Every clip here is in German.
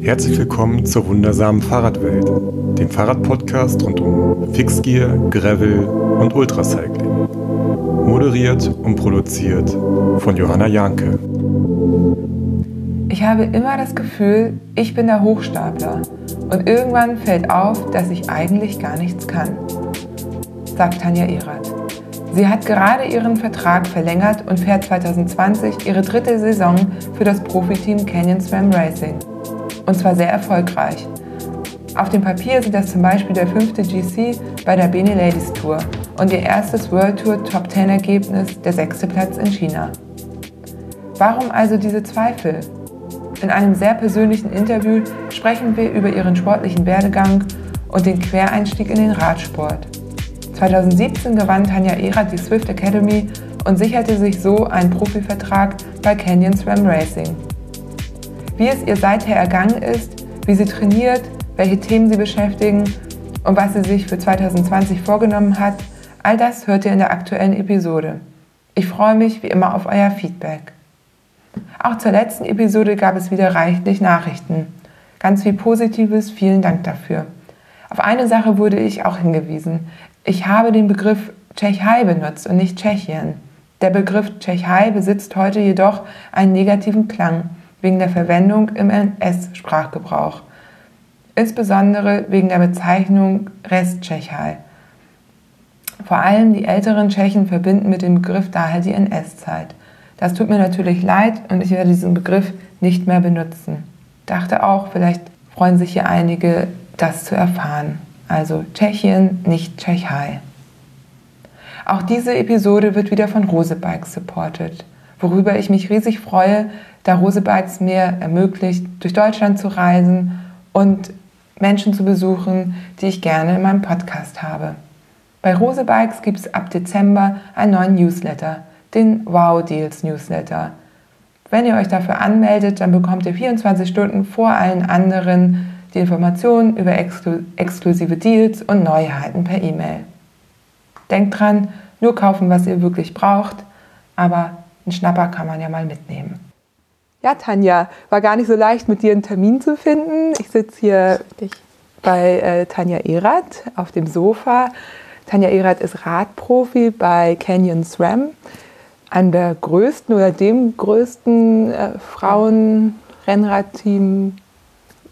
Herzlich willkommen zur wundersamen Fahrradwelt, dem Fahrradpodcast rund um Fixgear, Gravel und Ultracycling. Moderiert und produziert von Johanna Janke. Ich habe immer das Gefühl, ich bin der Hochstapler und irgendwann fällt auf, dass ich eigentlich gar nichts kann, sagt Tanja Erath. Sie hat gerade ihren Vertrag verlängert und fährt 2020 ihre dritte Saison für das Profiteam Canyon Swam Racing. Und zwar sehr erfolgreich. Auf dem Papier sind das zum Beispiel der fünfte GC bei der Bene Ladies Tour und ihr erstes World Tour Top 10 Ergebnis, der sechste Platz in China. Warum also diese Zweifel? In einem sehr persönlichen Interview sprechen wir über ihren sportlichen Werdegang und den Quereinstieg in den Radsport. 2017 gewann Tanja Erath die Swift Academy und sicherte sich so einen Profivertrag bei Canyon Swam Racing. Wie es ihr seither ergangen ist, wie sie trainiert, welche Themen sie beschäftigen und was sie sich für 2020 vorgenommen hat, all das hört ihr in der aktuellen Episode. Ich freue mich wie immer auf euer Feedback. Auch zur letzten Episode gab es wieder reichlich Nachrichten. Ganz viel Positives, vielen Dank dafür. Auf eine Sache wurde ich auch hingewiesen. Ich habe den Begriff Tschechei benutzt und nicht Tschechien. Der Begriff Tschechei besitzt heute jedoch einen negativen Klang wegen der Verwendung im NS-Sprachgebrauch, insbesondere wegen der Bezeichnung Resttschechei. Vor allem die älteren Tschechen verbinden mit dem Begriff daher die NS-Zeit. Das tut mir natürlich leid und ich werde diesen Begriff nicht mehr benutzen. Dachte auch, vielleicht freuen sich hier einige, das zu erfahren. Also Tschechien, nicht Tschechei. Auch diese Episode wird wieder von Rosebikes supported, worüber ich mich riesig freue, da Rosebikes mir ermöglicht, durch Deutschland zu reisen und Menschen zu besuchen, die ich gerne in meinem Podcast habe. Bei Rosebikes gibt es ab Dezember einen neuen Newsletter, den Wow Deals Newsletter. Wenn ihr euch dafür anmeldet, dann bekommt ihr 24 Stunden vor allen anderen die Informationen über exklu exklusive Deals und Neuheiten per E-Mail. Denkt dran, nur kaufen, was ihr wirklich braucht, aber einen Schnapper kann man ja mal mitnehmen. Ja, Tanja, war gar nicht so leicht, mit dir einen Termin zu finden. Ich sitze hier bei äh, Tanja Erath auf dem Sofa. Tanja Erath ist Radprofi bei Canyon SRAM, einem der größten oder dem größten äh, Frauen-Rennradteam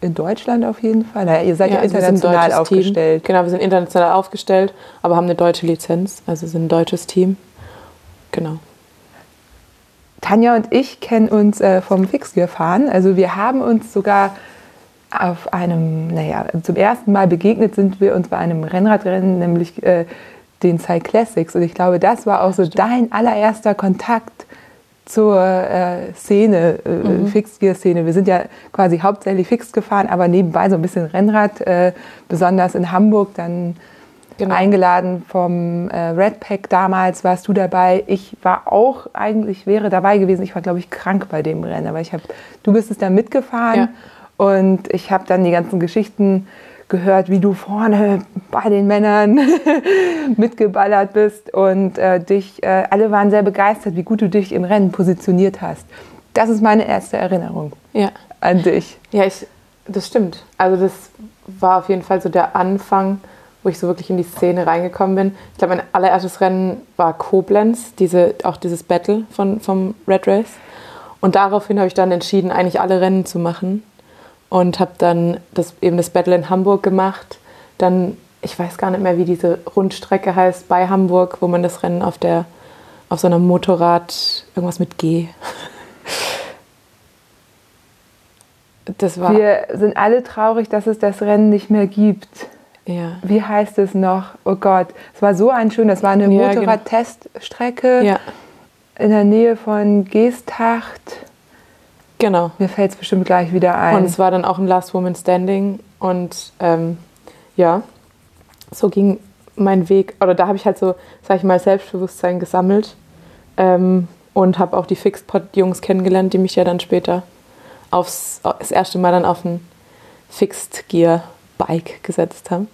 in Deutschland auf jeden Fall. Naja, ihr seid ja, ja also international aufgestellt. Team. Genau, wir sind international aufgestellt, aber haben eine deutsche Lizenz, also sind ein deutsches Team. Genau. Tanja und ich kennen uns äh, vom Fixgear-Fahren. Also wir haben uns sogar auf einem, naja, zum ersten Mal begegnet sind wir uns bei einem Rennradrennen, nämlich äh, den Cyclassics. Und ich glaube, das war auch so dein allererster Kontakt zur äh, Szene, äh, mhm. Fixgear-Szene. Wir sind ja quasi hauptsächlich fix gefahren, aber nebenbei so ein bisschen Rennrad, äh, besonders in Hamburg dann genau. eingeladen vom äh, Red Pack damals, warst du dabei. Ich war auch eigentlich, wäre dabei gewesen. Ich war, glaube ich, krank bei dem Rennen, aber ich habe, du bist es dann mitgefahren ja. und ich habe dann die ganzen Geschichten gehört, wie du vorne bei den Männern mitgeballert bist und äh, dich, äh, alle waren sehr begeistert, wie gut du dich im Rennen positioniert hast. Das ist meine erste Erinnerung ja. an dich. Ja, ich, das stimmt. Also das war auf jeden Fall so der Anfang wo ich so wirklich in die Szene reingekommen bin. Ich glaube, mein allererstes Rennen war Koblenz, diese, auch dieses Battle von, vom Red Race. Und daraufhin habe ich dann entschieden, eigentlich alle Rennen zu machen. Und habe dann das, eben das Battle in Hamburg gemacht. Dann, ich weiß gar nicht mehr, wie diese Rundstrecke heißt, bei Hamburg, wo man das Rennen auf, der, auf so einem Motorrad, irgendwas mit G. Das war Wir sind alle traurig, dass es das Rennen nicht mehr gibt. Ja. Wie heißt es noch? Oh Gott, es war so ein schön, das war eine ja, genau. Motorrad-Teststrecke ja. in der Nähe von Geesthacht. Genau. Mir fällt es bestimmt gleich wieder ein. Und es war dann auch ein Last Woman Standing. Und ähm, ja, so ging mein Weg. Oder da habe ich halt so, sag ich mal, Selbstbewusstsein gesammelt. Ähm, und habe auch die Fixed-Pod-Jungs kennengelernt, die mich ja dann später aufs, das erste Mal dann auf ein Fixed-Gear-Bike gesetzt haben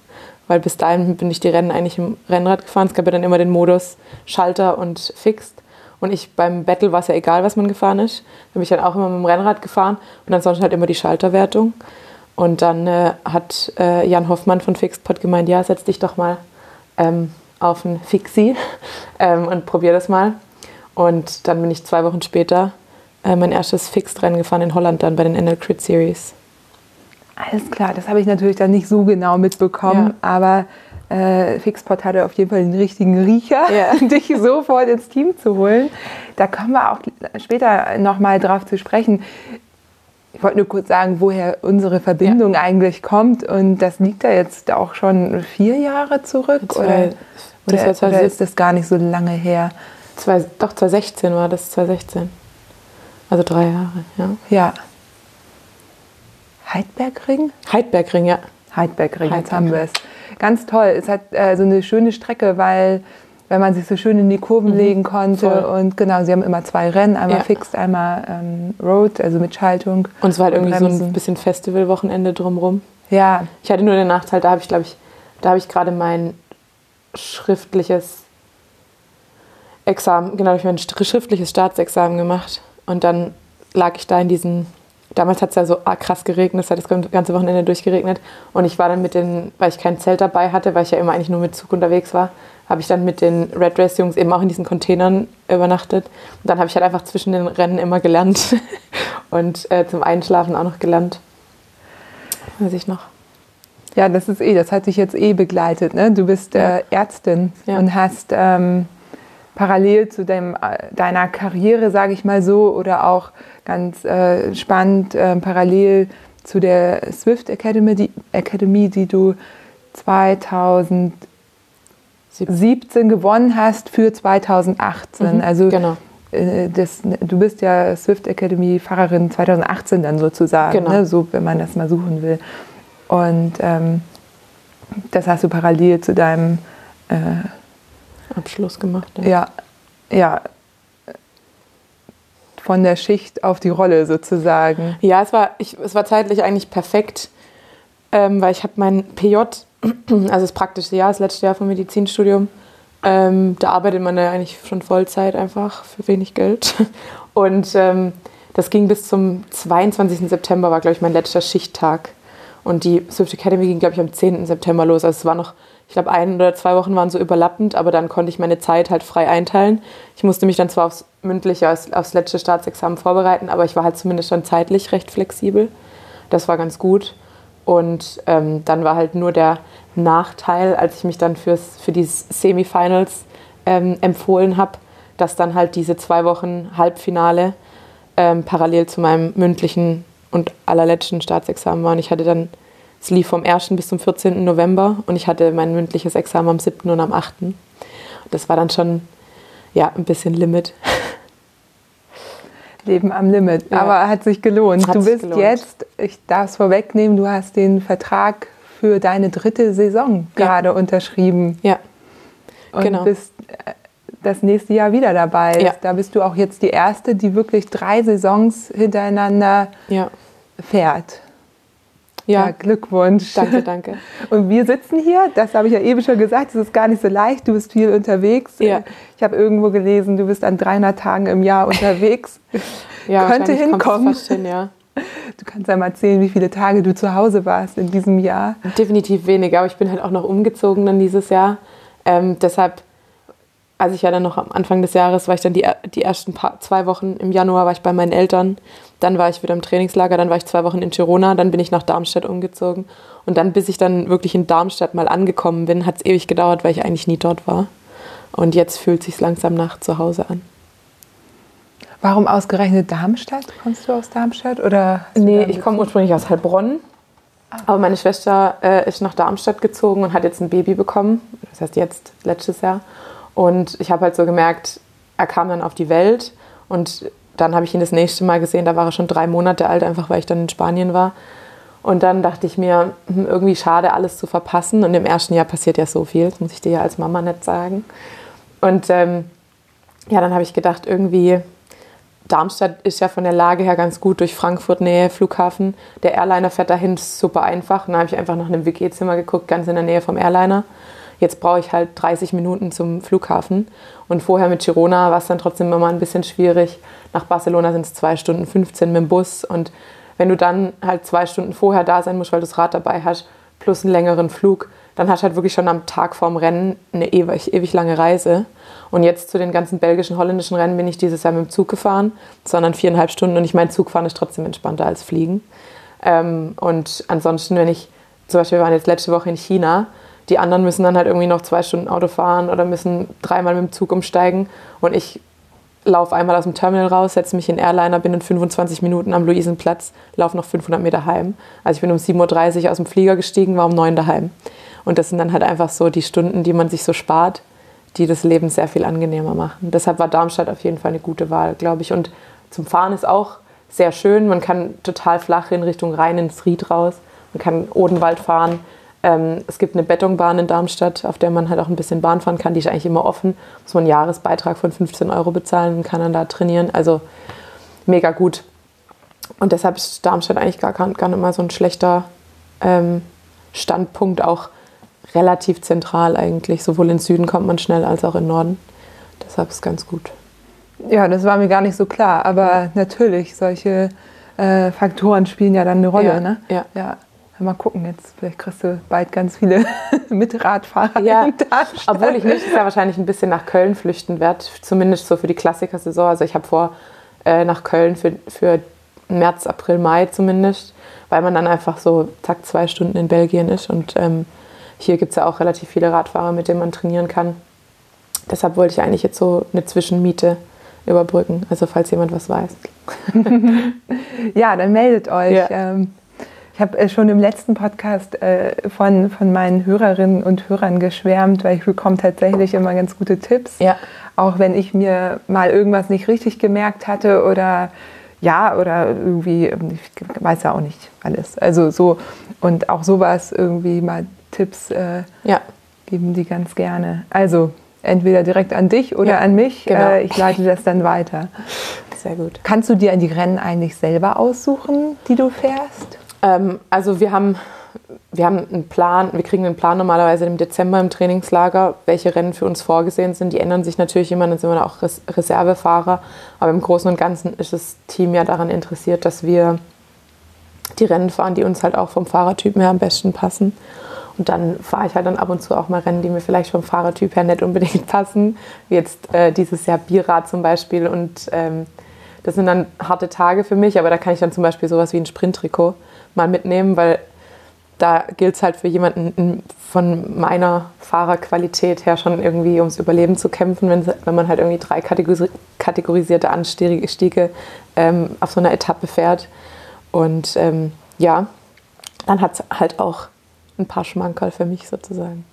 weil bis dahin bin ich die Rennen eigentlich im Rennrad gefahren. Es gab ja dann immer den Modus Schalter und Fixed. Und ich beim Battle war es ja egal, was man gefahren ist. Da bin ich dann auch immer mit dem Rennrad gefahren und ansonsten halt immer die Schalterwertung. Und dann äh, hat äh, Jan Hoffmann von Fixpot gemeint, ja, setz dich doch mal ähm, auf ein Fixie ähm, und probier das mal. Und dann bin ich zwei Wochen später äh, mein erstes Fixed-Rennen gefahren in Holland dann bei den NL Crit Series. Alles klar, das habe ich natürlich dann nicht so genau mitbekommen, ja. aber äh, Fixpot hatte auf jeden Fall den richtigen Riecher, ja. dich sofort ins Team zu holen. Da kommen wir auch später nochmal drauf zu sprechen. Ich wollte nur kurz sagen, woher unsere Verbindung ja. eigentlich kommt. Und das liegt da jetzt auch schon vier Jahre zurück. Zwei, oder, oder, oder ist das gar nicht so lange her? Zwei, doch, 2016 war das, 2016. Also drei Jahre, ja. Ja. Heidbergring? Heidbergring, ja. Heidbergring, Heidbergring. jetzt haben wir es. Ganz toll. Es hat äh, so eine schöne Strecke, weil wenn man sich so schön in die Kurven mhm, legen konnte. Voll. Und genau, sie haben immer zwei Rennen, einmal ja. Fixed, einmal ähm, Road, also mit Schaltung. Und es war halt irgendwie Bremsen. so ein bisschen Festivalwochenende drumherum. Ja. Ich hatte nur den Nachteil, da habe ich, glaube ich, da habe ich gerade mein schriftliches Examen, genau, ich mein schriftliches Staatsexamen gemacht. Und dann lag ich da in diesen damals hat es ja so krass geregnet, es hat das ganze Wochenende durchgeregnet. Und ich war dann mit den, weil ich kein Zelt dabei hatte, weil ich ja immer eigentlich nur mit Zug unterwegs war, habe ich dann mit den Red Race Jungs eben auch in diesen Containern übernachtet. Und dann habe ich halt einfach zwischen den Rennen immer gelernt und äh, zum Einschlafen auch noch gelernt. Weiß ich noch. Ja, das ist eh, das hat dich jetzt eh begleitet. Ne? Du bist äh, Ärztin ja. und hast ähm, parallel zu dem, äh, deiner Karriere, sage ich mal so, oder auch ganz äh, spannend, äh, parallel zu der Swift Academy die, Academy, die du 2000 17 gewonnen hast für 2018. Mhm, also genau. Äh, das, du bist ja Swift Academy Fahrerin 2018 dann sozusagen, genau. ne? so wenn man das mal suchen will. Und ähm, das hast du parallel zu deinem äh, Abschluss gemacht. Ja. ja, ja, von der Schicht auf die Rolle sozusagen. Ja, es war, ich, es war zeitlich eigentlich perfekt, ähm, weil ich habe mein PJ also das praktische Jahr, das letzte Jahr vom Medizinstudium. Ähm, da arbeitet man ja eigentlich schon Vollzeit einfach für wenig Geld. Und ähm, das ging bis zum 22. September, war, glaube ich, mein letzter Schichttag. Und die Swift Academy ging, glaube ich, am 10. September los. Also es war noch, ich glaube, ein oder zwei Wochen waren so überlappend, aber dann konnte ich meine Zeit halt frei einteilen. Ich musste mich dann zwar aufs mündliche, aufs, aufs letzte Staatsexamen vorbereiten, aber ich war halt zumindest dann zeitlich recht flexibel. Das war ganz gut. Und ähm, dann war halt nur der Nachteil, als ich mich dann fürs, für die Semifinals ähm, empfohlen habe, dass dann halt diese zwei Wochen Halbfinale ähm, parallel zu meinem mündlichen und allerletzten Staatsexamen waren. Ich hatte dann, es lief vom 1. bis zum 14. November und ich hatte mein mündliches Examen am 7. und am 8. Das war dann schon ja, ein bisschen Limit. Leben am Limit. Ja. Aber hat sich gelohnt. Hat du bist gelohnt. jetzt, ich darf es vorwegnehmen, du hast den Vertrag für deine dritte Saison ja. gerade unterschrieben. Ja. Und genau. bist äh, das nächste Jahr wieder dabei. Ja. Da bist du auch jetzt die erste, die wirklich drei Saisons hintereinander fährt. Ja. ja. Glückwunsch. Danke, danke. Und wir sitzen hier, das habe ich ja eben schon gesagt, es ist gar nicht so leicht, du bist viel unterwegs. Ja. Ich habe irgendwo gelesen, du bist an 300 Tagen im Jahr unterwegs. ja, Könnte hinkommen. Hin, ja. Du kannst ja mal erzählen, wie viele Tage du zu Hause warst in diesem Jahr. Definitiv weniger, aber ich bin halt auch noch umgezogen dann dieses Jahr. Ähm, deshalb, als ich ja dann noch am Anfang des Jahres war ich dann die, die ersten paar, zwei Wochen im Januar war ich bei meinen Eltern dann war ich wieder im Trainingslager, dann war ich zwei Wochen in Girona, dann bin ich nach Darmstadt umgezogen. Und dann, bis ich dann wirklich in Darmstadt mal angekommen bin, hat es ewig gedauert, weil ich eigentlich nie dort war. Und jetzt fühlt es sich langsam nach zu Hause an. Warum ausgerechnet Darmstadt? Kommst du aus Darmstadt? Oder nee, ich komme ursprünglich aus Heilbronn. Ah. Aber meine Schwester äh, ist nach Darmstadt gezogen und hat jetzt ein Baby bekommen. Das heißt jetzt, letztes Jahr. Und ich habe halt so gemerkt, er kam dann auf die Welt und dann habe ich ihn das nächste Mal gesehen, da war er schon drei Monate alt, einfach weil ich dann in Spanien war. Und dann dachte ich mir, hm, irgendwie schade, alles zu verpassen. Und im ersten Jahr passiert ja so viel, das muss ich dir ja als Mama nicht sagen. Und ähm, ja, dann habe ich gedacht, irgendwie, Darmstadt ist ja von der Lage her ganz gut durch Frankfurt Nähe Flughafen. Der Airliner fährt dahin super einfach. Und dann habe ich einfach nach einem WG-Zimmer geguckt, ganz in der Nähe vom Airliner. Jetzt brauche ich halt 30 Minuten zum Flughafen. Und vorher mit Girona war es dann trotzdem immer ein bisschen schwierig. Nach Barcelona sind es zwei Stunden 15 mit dem Bus. Und wenn du dann halt zwei Stunden vorher da sein musst, weil du das Rad dabei hast, plus einen längeren Flug, dann hast du halt wirklich schon am Tag vorm Rennen eine ewig, ewig lange Reise. Und jetzt zu den ganzen belgischen, holländischen Rennen bin ich dieses Jahr mit dem Zug gefahren, sondern viereinhalb Stunden. Und ich meine, Zugfahren ist trotzdem entspannter als Fliegen. Ähm, und ansonsten, wenn ich, zum Beispiel, wir waren jetzt letzte Woche in China, die anderen müssen dann halt irgendwie noch zwei Stunden Auto fahren oder müssen dreimal mit dem Zug umsteigen. Und ich laufe einmal aus dem Terminal raus, setze mich in Airliner, bin in 25 Minuten am Luisenplatz, laufe noch 500 Meter heim. Also ich bin um 7.30 Uhr aus dem Flieger gestiegen, war um 9 Uhr daheim. Und das sind dann halt einfach so die Stunden, die man sich so spart, die das Leben sehr viel angenehmer machen. Deshalb war Darmstadt auf jeden Fall eine gute Wahl, glaube ich. Und zum Fahren ist auch sehr schön. Man kann total flach in Richtung Rhein ins Ried raus. Man kann Odenwald fahren. Ähm, es gibt eine Betonbahn in Darmstadt, auf der man halt auch ein bisschen Bahn fahren kann. Die ist eigentlich immer offen. Muss man einen Jahresbeitrag von 15 Euro bezahlen und kann dann da trainieren. Also mega gut. Und deshalb ist Darmstadt eigentlich gar, gar nicht mal so ein schlechter ähm, Standpunkt, auch relativ zentral eigentlich. Sowohl in Süden kommt man schnell als auch in Norden. Deshalb ist es ganz gut. Ja, das war mir gar nicht so klar. Aber natürlich, solche äh, Faktoren spielen ja dann eine Rolle. Ja, ne? ja. ja. Mal gucken, jetzt vielleicht kriegst du bald ganz viele Mitradfahrer. Ja, obwohl ich nächstes Jahr wahrscheinlich ein bisschen nach Köln flüchten werde, zumindest so für die Klassiker-Saison. Also ich habe vor, äh, nach Köln für, für März, April, Mai zumindest, weil man dann einfach so zack zwei Stunden in Belgien ist und ähm, hier gibt es ja auch relativ viele Radfahrer, mit denen man trainieren kann. Deshalb wollte ich eigentlich jetzt so eine Zwischenmiete überbrücken, also falls jemand was weiß. Ja, dann meldet euch. Ja. Ähm, habe äh, schon im letzten Podcast äh, von, von meinen Hörerinnen und Hörern geschwärmt, weil ich bekomme tatsächlich immer ganz gute Tipps. Ja. Auch wenn ich mir mal irgendwas nicht richtig gemerkt hatte oder ja, oder irgendwie, ähm, ich weiß ja auch nicht alles. Also so, und auch sowas irgendwie mal Tipps äh, Ja, geben die ganz gerne. Also entweder direkt an dich oder Ja, an mich. genau. Äh, ich leite das dann weiter. sehr gut. Kannst du dir die Rennen eigentlich selber aussuchen, die du fährst? Ähm, also wir haben, wir haben einen Plan, wir kriegen einen Plan normalerweise im Dezember im Trainingslager, welche Rennen für uns vorgesehen sind. Die ändern sich natürlich immer, dann sind wir da auch Res Reservefahrer. Aber im Großen und Ganzen ist das Team ja daran interessiert, dass wir die Rennen fahren, die uns halt auch vom Fahrertyp her am besten passen. Und dann fahre ich halt dann ab und zu auch mal Rennen, die mir vielleicht vom Fahrertyp her nicht unbedingt passen. Wie jetzt äh, dieses Jahr Bierrad zum Beispiel. Und ähm, das sind dann harte Tage für mich, aber da kann ich dann zum Beispiel sowas wie ein Sprinttrikot mal mitnehmen, weil da gilt es halt für jemanden von meiner Fahrerqualität her schon irgendwie ums Überleben zu kämpfen, wenn, wenn man halt irgendwie drei kategori kategorisierte Anstiege ähm, auf so einer Etappe fährt. Und ähm, ja, dann hat es halt auch ein paar Schmankerl für mich sozusagen.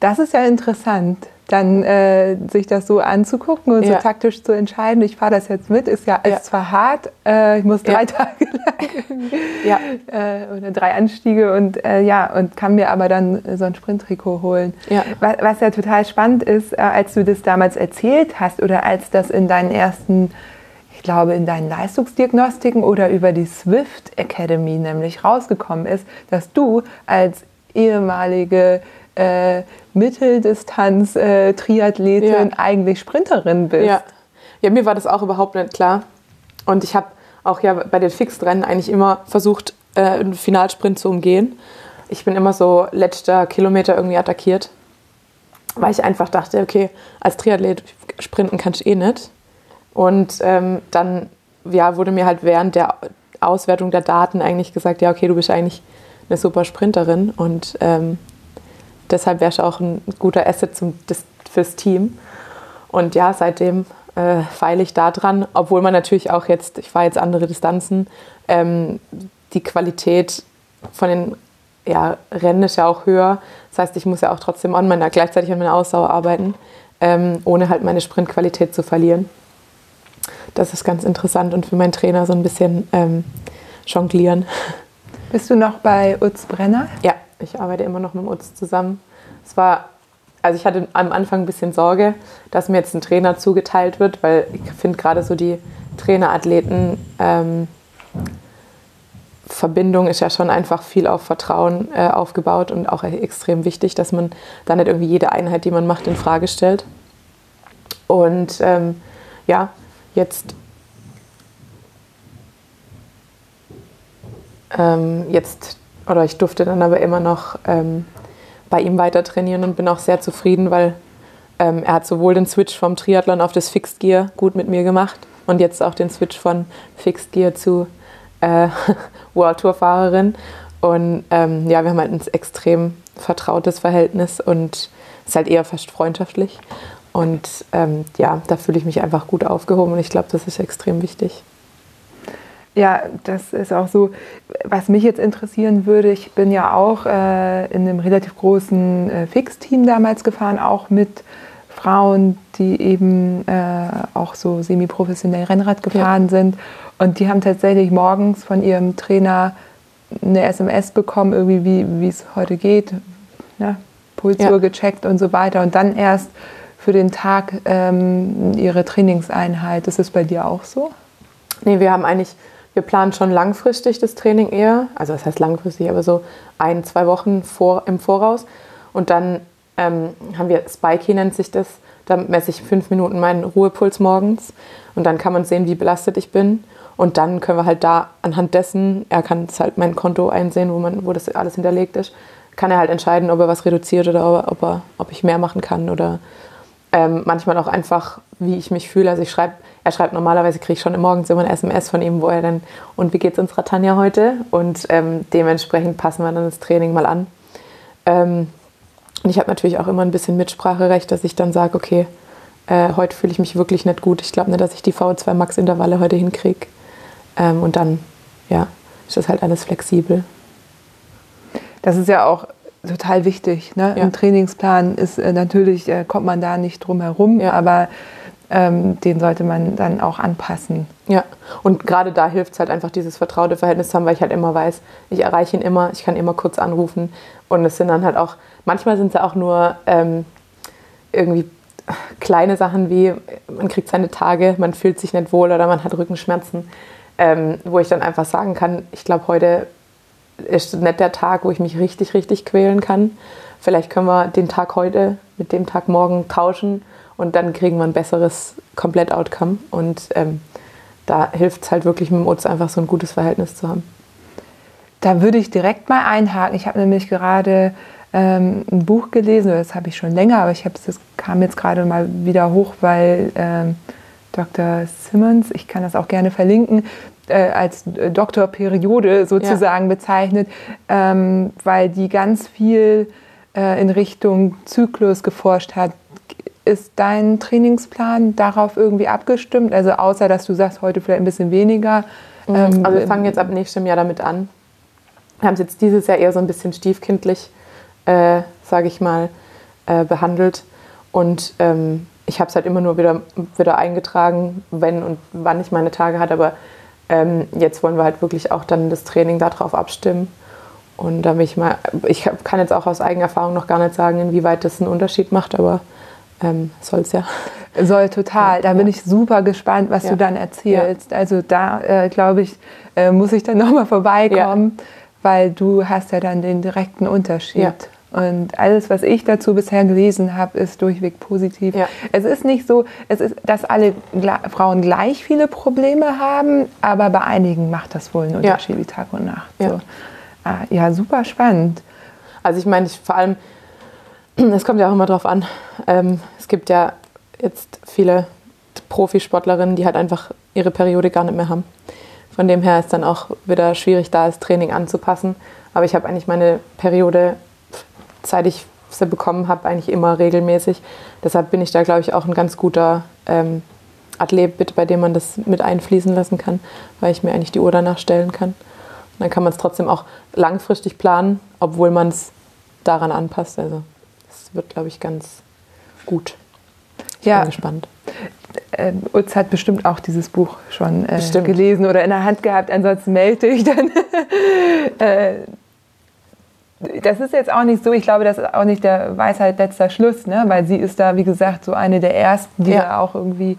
Das ist ja interessant, dann äh, sich das so anzugucken und Ja. so taktisch zu entscheiden. Ich fahre das jetzt mit, ist ja, Ja. ist zwar hart, äh, ich muss drei Ja. Tage lang Ja, äh, oder drei Anstiege und äh, ja, und kann mir aber dann so ein Sprinttrikot holen. Was, was ja total spannend ist, äh, als du das damals erzählt hast oder als das in deinen ersten, ich glaube, in deinen Leistungsdiagnostiken oder über die Swift Academy nämlich rausgekommen ist, dass du als ehemalige äh, Mitteldistanz-Triathletin Ja. eigentlich Sprinterin bist. Ja. ja, mir war das auch überhaupt nicht klar. Und ich habe auch ja bei den Fixed-Rennen eigentlich immer versucht, äh, einen Finalsprint zu umgehen. Ich bin immer so letzter Kilometer irgendwie attackiert, weil ich einfach dachte, okay, als Triathlet sprinten kannst du eh nicht. Und ähm, dann ja, wurde mir halt während der Auswertung der Daten eigentlich gesagt, ja, okay, du bist eigentlich eine super Sprinterin und ähm, deshalb wärst du auch ein guter Asset zum, das, fürs Team. Und ja, seitdem äh, feile ich da dran, obwohl man natürlich auch jetzt, ich fahre jetzt andere Distanzen, ähm, die Qualität von den ja, Rennen ist ja auch höher. Das heißt, ich muss ja auch trotzdem an meiner, gleichzeitig an meiner Ausdauer arbeiten, ähm, ohne halt meine Sprintqualität zu verlieren. Das ist ganz interessant und für meinen Trainer so ein bisschen ähm, jonglieren. Bist du noch bei Utz Brenner? Ja, ich arbeite immer noch mit dem Utz zusammen. Es war, also ich hatte am Anfang ein bisschen Sorge, dass mir jetzt ein Trainer zugeteilt wird, weil ich finde gerade so die Trainerathleten ähm, Verbindung ist ja schon einfach viel auf Vertrauen äh, aufgebaut und auch extrem wichtig, dass man da nicht irgendwie jede Einheit, die man macht, in Frage stellt. Und ähm, ja, jetzt, ähm, jetzt, oder ich durfte dann aber immer noch ähm, bei ihm weiter trainieren und bin auch sehr zufrieden, weil ähm, er hat sowohl den Switch vom Triathlon auf das Fixed Gear gut mit mir gemacht und jetzt auch den Switch von Fixed Gear zu äh, World Tour Fahrerin. Und ähm, ja, wir haben halt ein extrem vertrautes Verhältnis und ist halt eher fast freundschaftlich. Und ähm, ja, da fühle ich mich einfach gut aufgehoben und ich glaube, das ist extrem wichtig. Ja, das ist auch so, was mich jetzt interessieren würde, ich bin ja auch äh, in einem relativ großen äh, Fixteam damals gefahren, auch mit Frauen, die eben äh, auch so semi-professionell Rennrad gefahren ja. sind. Und die haben tatsächlich morgens von ihrem Trainer eine SMS bekommen, irgendwie wie es heute geht, ne? Pulsuhr ja. gecheckt und so weiter. Und dann erst für den Tag ähm, ihre Trainingseinheit. Ist es bei dir auch so? Nee, wir haben eigentlich, wir planen schon langfristig das Training eher. Also das heißt langfristig, aber so ein, zwei Wochen vor, im Voraus. Und dann ähm, haben wir Spikey nennt sich das. Da messe ich fünf Minuten meinen Ruhepuls morgens und dann kann man sehen, wie belastet ich bin. Und dann können wir halt da anhand dessen, er kann halt mein Konto einsehen, wo, man, wo das alles hinterlegt ist, kann er halt entscheiden, ob er was reduziert oder ob, er, ob ich mehr machen kann oder ähm, manchmal auch einfach, wie ich mich fühle. Also ich schreibe, er schreibt normalerweise, kriege ich schon morgens immer ein SMS von ihm, wo er dann, und wie geht's unserer Tanja heute? Und ähm, dementsprechend passen wir dann das Training mal an. Ähm, und ich habe natürlich auch immer ein bisschen Mitspracherecht, dass ich dann sage, okay, äh, heute fühle ich mich wirklich nicht gut. Ich glaube nicht, dass ich die V2 Max Intervalle heute hinkriege. Ähm, und dann, ja, ist das halt alles flexibel. Das ist ja auch total wichtig. Ne? Ja. Im Trainingsplan ist äh, natürlich, äh, kommt man da nicht drum herum, ja. aber ähm, den sollte man dann auch anpassen. Ja, und gerade da hilft es halt einfach, dieses vertraute Verhältnis zu haben, weil ich halt immer weiß, ich erreiche ihn immer, ich kann immer kurz anrufen. Und es sind dann halt auch, manchmal sind es auch nur ähm, irgendwie kleine Sachen wie, man kriegt seine Tage, man fühlt sich nicht wohl oder man hat Rückenschmerzen, ähm, wo ich dann einfach sagen kann, ich glaube, heute ist nicht der Tag, wo ich mich richtig, richtig quälen kann. Vielleicht können wir den Tag heute mit dem Tag morgen tauschen und dann kriegen wir ein besseres Komplett-Outcome. Und ähm, da hilft es halt wirklich mit dem Utz einfach so ein gutes Verhältnis zu haben. Da würde ich direkt mal einhaken. Ich habe nämlich gerade ähm, ein Buch gelesen, das habe ich schon länger, aber ich das kam jetzt gerade mal wieder hoch, weil ähm, Dr. Simmons, ich kann das auch gerne verlinken, äh, als Doktorperiode sozusagen ja. bezeichnet, ähm, weil die ganz viel äh, in Richtung Zyklus geforscht hat. Ist dein Trainingsplan darauf irgendwie abgestimmt? Also außer, dass du sagst, heute vielleicht ein bisschen weniger. Mhm. Ähm, also wir fangen jetzt ab nächstem Jahr damit an. Wir haben es jetzt dieses Jahr eher so ein bisschen stiefkindlich, äh, sage ich mal, äh, behandelt. Und ähm, ich habe es halt immer nur wieder, wieder eingetragen, wenn und wann ich meine Tage hatte. Aber ähm, jetzt wollen wir halt wirklich auch dann das Training darauf abstimmen. Und da bin ich mal, ich kann jetzt auch aus eigener Erfahrung noch gar nicht sagen, inwieweit das einen Unterschied macht, aber ähm, soll es ja. Soll total. Da bin ich super gespannt, was ja. du dann erzählst. Ja. Also da äh, glaube ich, äh, muss ich dann nochmal vorbeikommen, weil du hast ja dann den direkten Unterschied. Und alles, was ich dazu bisher gelesen habe, ist durchweg positiv. Ja. Es ist nicht so, es ist, dass alle Frauen gleich viele Probleme haben, aber bei einigen macht das wohl einen Unterschied wie Tag und Nacht. Ja, so. ah, ja super spannend. Also ich meine, vor allem, es kommt ja auch immer drauf an. Ähm, es gibt ja jetzt viele Profisportlerinnen, die halt einfach ihre Periode gar nicht mehr haben. Von dem her ist dann auch wieder schwierig, da das Training anzupassen. Aber ich habe eigentlich meine Periode seit ich sie bekommen habe, eigentlich immer regelmäßig. Deshalb bin ich da, glaube ich, auch ein ganz guter ähm, Athlet, bei dem man das mit einfließen lassen kann, weil ich mir eigentlich die Uhr danach stellen kann. Und dann kann man es trotzdem auch langfristig planen, obwohl man es daran anpasst. Also wird, glaube ich, ganz gut. Ich ja. bin gespannt. Äh, Utz hat bestimmt auch dieses Buch schon äh, gelesen oder in der Hand gehabt. Ansonsten melde ich dann. äh, das ist jetzt auch nicht so, ich glaube, das ist auch nicht der Weisheit letzter Schluss, ne? weil sie ist da, wie gesagt, so eine der ersten, die ja. da auch irgendwie,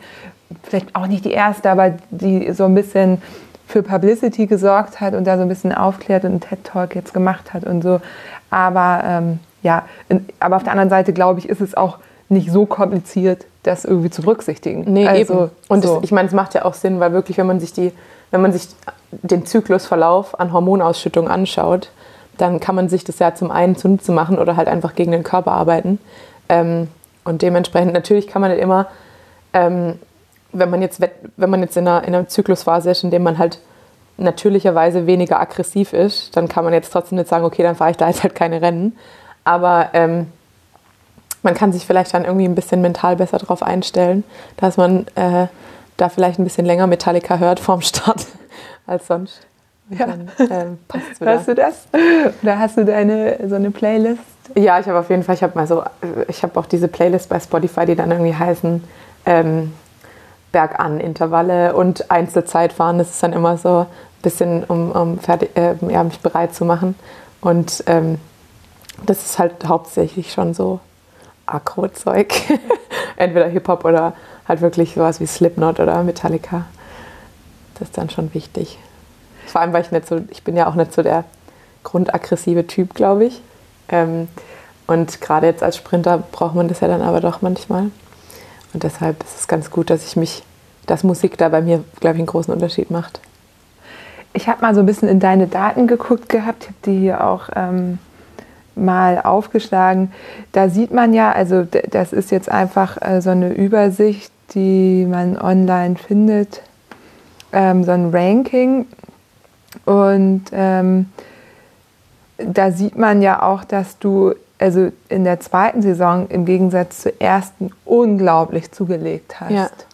vielleicht auch nicht die erste, aber die so ein bisschen für Publicity gesorgt hat und da so ein bisschen aufklärt und einen TED-Talk jetzt gemacht hat und so. Aber ähm, ja, aber auf der anderen Seite glaube ich, ist es auch nicht so kompliziert, das irgendwie zu berücksichtigen. Nee, also, eben. Und so. es, ich meine, es macht ja auch Sinn, weil wirklich, wenn man sich die, wenn man sich den Zyklusverlauf an Hormonausschüttung anschaut, dann kann man sich das ja zum einen zunutze machen oder halt einfach gegen den Körper arbeiten. Ähm, und dementsprechend, natürlich kann man nicht immer, ähm, wenn man jetzt, wenn man jetzt in einer, in einer Zyklusphase ist, in dem man halt natürlicherweise weniger aggressiv ist, dann kann man jetzt trotzdem nicht sagen, okay, dann fahre ich da jetzt halt keine Rennen. Aber ähm, man kann sich vielleicht dann irgendwie ein bisschen mental besser darauf einstellen, dass man äh, da vielleicht ein bisschen länger Metallica hört vorm Start als sonst. Ja. Dann, ähm, hast du das? Oder hast du deine so eine Playlist? Ja, ich habe auf jeden Fall, ich habe mal so, ich habe auch diese Playlist bei Spotify, die dann irgendwie heißen ähm, Bergan Intervalle und Einzelzeitfahren. Das ist dann immer so ein bisschen, um, um fertig, äh, ja, mich bereit zu machen. Und ähm, das ist halt hauptsächlich schon so Akro-Zeug. Entweder Hip-Hop oder halt wirklich sowas wie Slipknot oder Metallica. Das ist dann schon wichtig. Vor allem, weil ich nicht so, ich bin ja auch nicht so der grundaggressive Typ, glaube ich. Ähm, und gerade jetzt als Sprinter braucht man das ja dann aber doch manchmal. Und deshalb ist es ganz gut, dass ich mich, dass Musik da bei mir, glaube ich, einen großen Unterschied macht. Ich habe mal so ein bisschen in deine Daten geguckt gehabt. Ich habe die hier auch ähm, mal aufgeschlagen. Da sieht man ja, also das ist jetzt einfach äh, so eine Übersicht, die man online findet, ähm, so ein Ranking. Und ähm, da sieht man ja auch, dass du also in der zweiten Saison im Gegensatz zur ersten unglaublich zugelegt hast.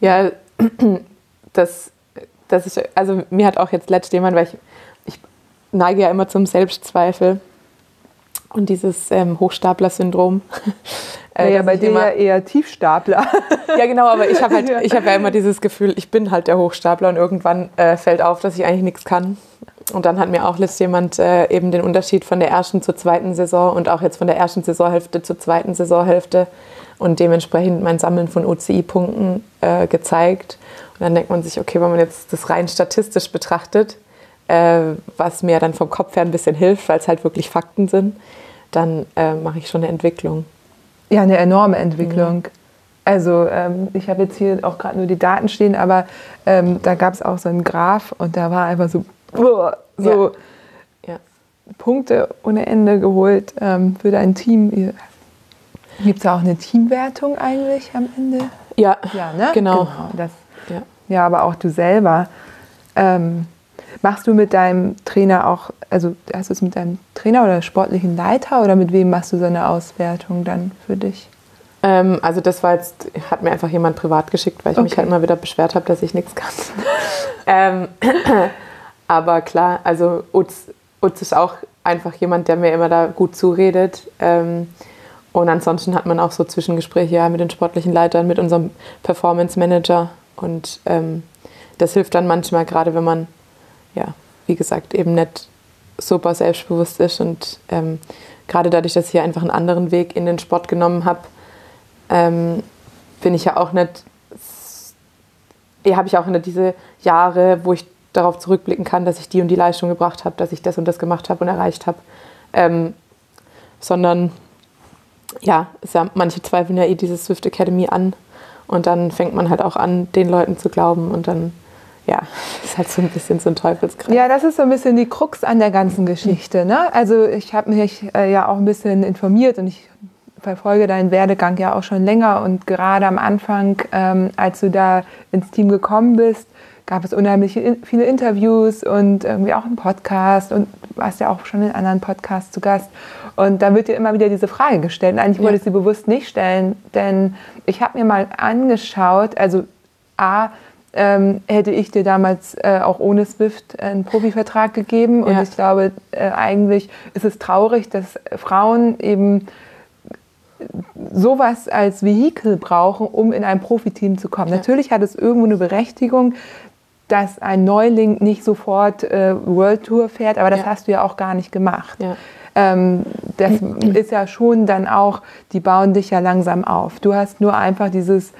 Ja, ja das, das ist, also mir hat auch jetzt letztes jemand, weil ich, ich neige ja immer zum Selbstzweifel und dieses ähm, Hochstapler-Syndrom. äh, ja, bei dir immer, ja eher Tiefstapler. ja, genau, aber ich habe halt, ich habe ja immer dieses Gefühl, ich bin halt der Hochstapler und irgendwann äh, fällt auf, dass ich eigentlich nichts kann. Und dann hat mir auch letzt jemand äh, eben den Unterschied von der ersten zur zweiten Saison und auch jetzt von der ersten Saisonhälfte zur zweiten Saisonhälfte und dementsprechend mein Sammeln von OCI-Punkten äh, gezeigt. Und dann denkt man sich, okay, wenn man jetzt das rein statistisch betrachtet, äh, was mir dann vom Kopf her ein bisschen hilft, weil es halt wirklich Fakten sind, dann äh, mache ich schon eine Entwicklung. Ja, eine enorme Entwicklung. Mhm. Also ähm, ich habe jetzt hier auch gerade nur die Daten stehen, aber ähm, da gab es auch so einen Graph und da war einfach so, so ja. Ja. Punkte ohne Ende geholt ähm, für dein Team. Gibt es auch eine Teamwertung eigentlich am Ende? Ja, ja ne? genau. genau das, ja. ja, aber auch du selber. Ähm, Machst du mit deinem Trainer auch, also hast du es mit deinem Trainer oder sportlichen Leiter oder mit wem machst du so eine Auswertung dann für dich? Ähm, also das war jetzt, hat mir einfach jemand privat geschickt, weil ich okay. mich halt immer wieder beschwert habe, dass ich nichts kann. ähm, aber klar, also Utz, Utz ist auch einfach jemand, der mir immer da gut zuredet. Ähm, und ansonsten hat man auch so Zwischengespräche ja, mit den sportlichen Leitern, mit unserem Performance Manager. Und ähm, das hilft dann manchmal, gerade wenn man ja, wie gesagt, eben nicht super selbstbewusst ist und ähm, gerade dadurch, dass ich hier einfach einen anderen Weg in den Sport genommen habe, ähm, bin ich ja auch nicht, ja, habe ich auch nicht diese Jahre, wo ich darauf zurückblicken kann, dass ich die und die Leistung gebracht habe, dass ich das und das gemacht habe und erreicht habe, ähm, sondern ja, ja, manche zweifeln ja eh diese Swift Academy an und dann fängt man halt auch an, den Leuten zu glauben und dann ja, ist halt so ein bisschen so ein Teufelskreis. Ja, das ist so ein bisschen die Krux an der ganzen Geschichte. Ne? Also ich habe mich äh, ja auch ein bisschen informiert und ich verfolge deinen Werdegang ja auch schon länger und gerade am Anfang, ähm, als du da ins Team gekommen bist, gab es unheimlich viele Interviews und irgendwie auch einen Podcast und du warst ja auch schon in anderen Podcasts zu Gast. Und da wird dir immer wieder diese Frage gestellt. Und eigentlich wollte ich sie bewusst nicht stellen, denn ich habe mir mal angeschaut, also A, ähm, hätte ich dir damals äh, auch ohne Swift einen Profivertrag gegeben. Und ja. ich glaube, äh, eigentlich ist es traurig, dass Frauen eben sowas als Vehikel brauchen, um in ein Profiteam zu kommen. Ja. Natürlich hat es irgendwo eine Berechtigung, dass ein Neuling nicht sofort äh, World Tour fährt, aber das ja. hast du ja auch gar nicht gemacht. Ähm, das ist ja schon dann auch, die bauen dich ja langsam auf. Du hast nur einfach dieses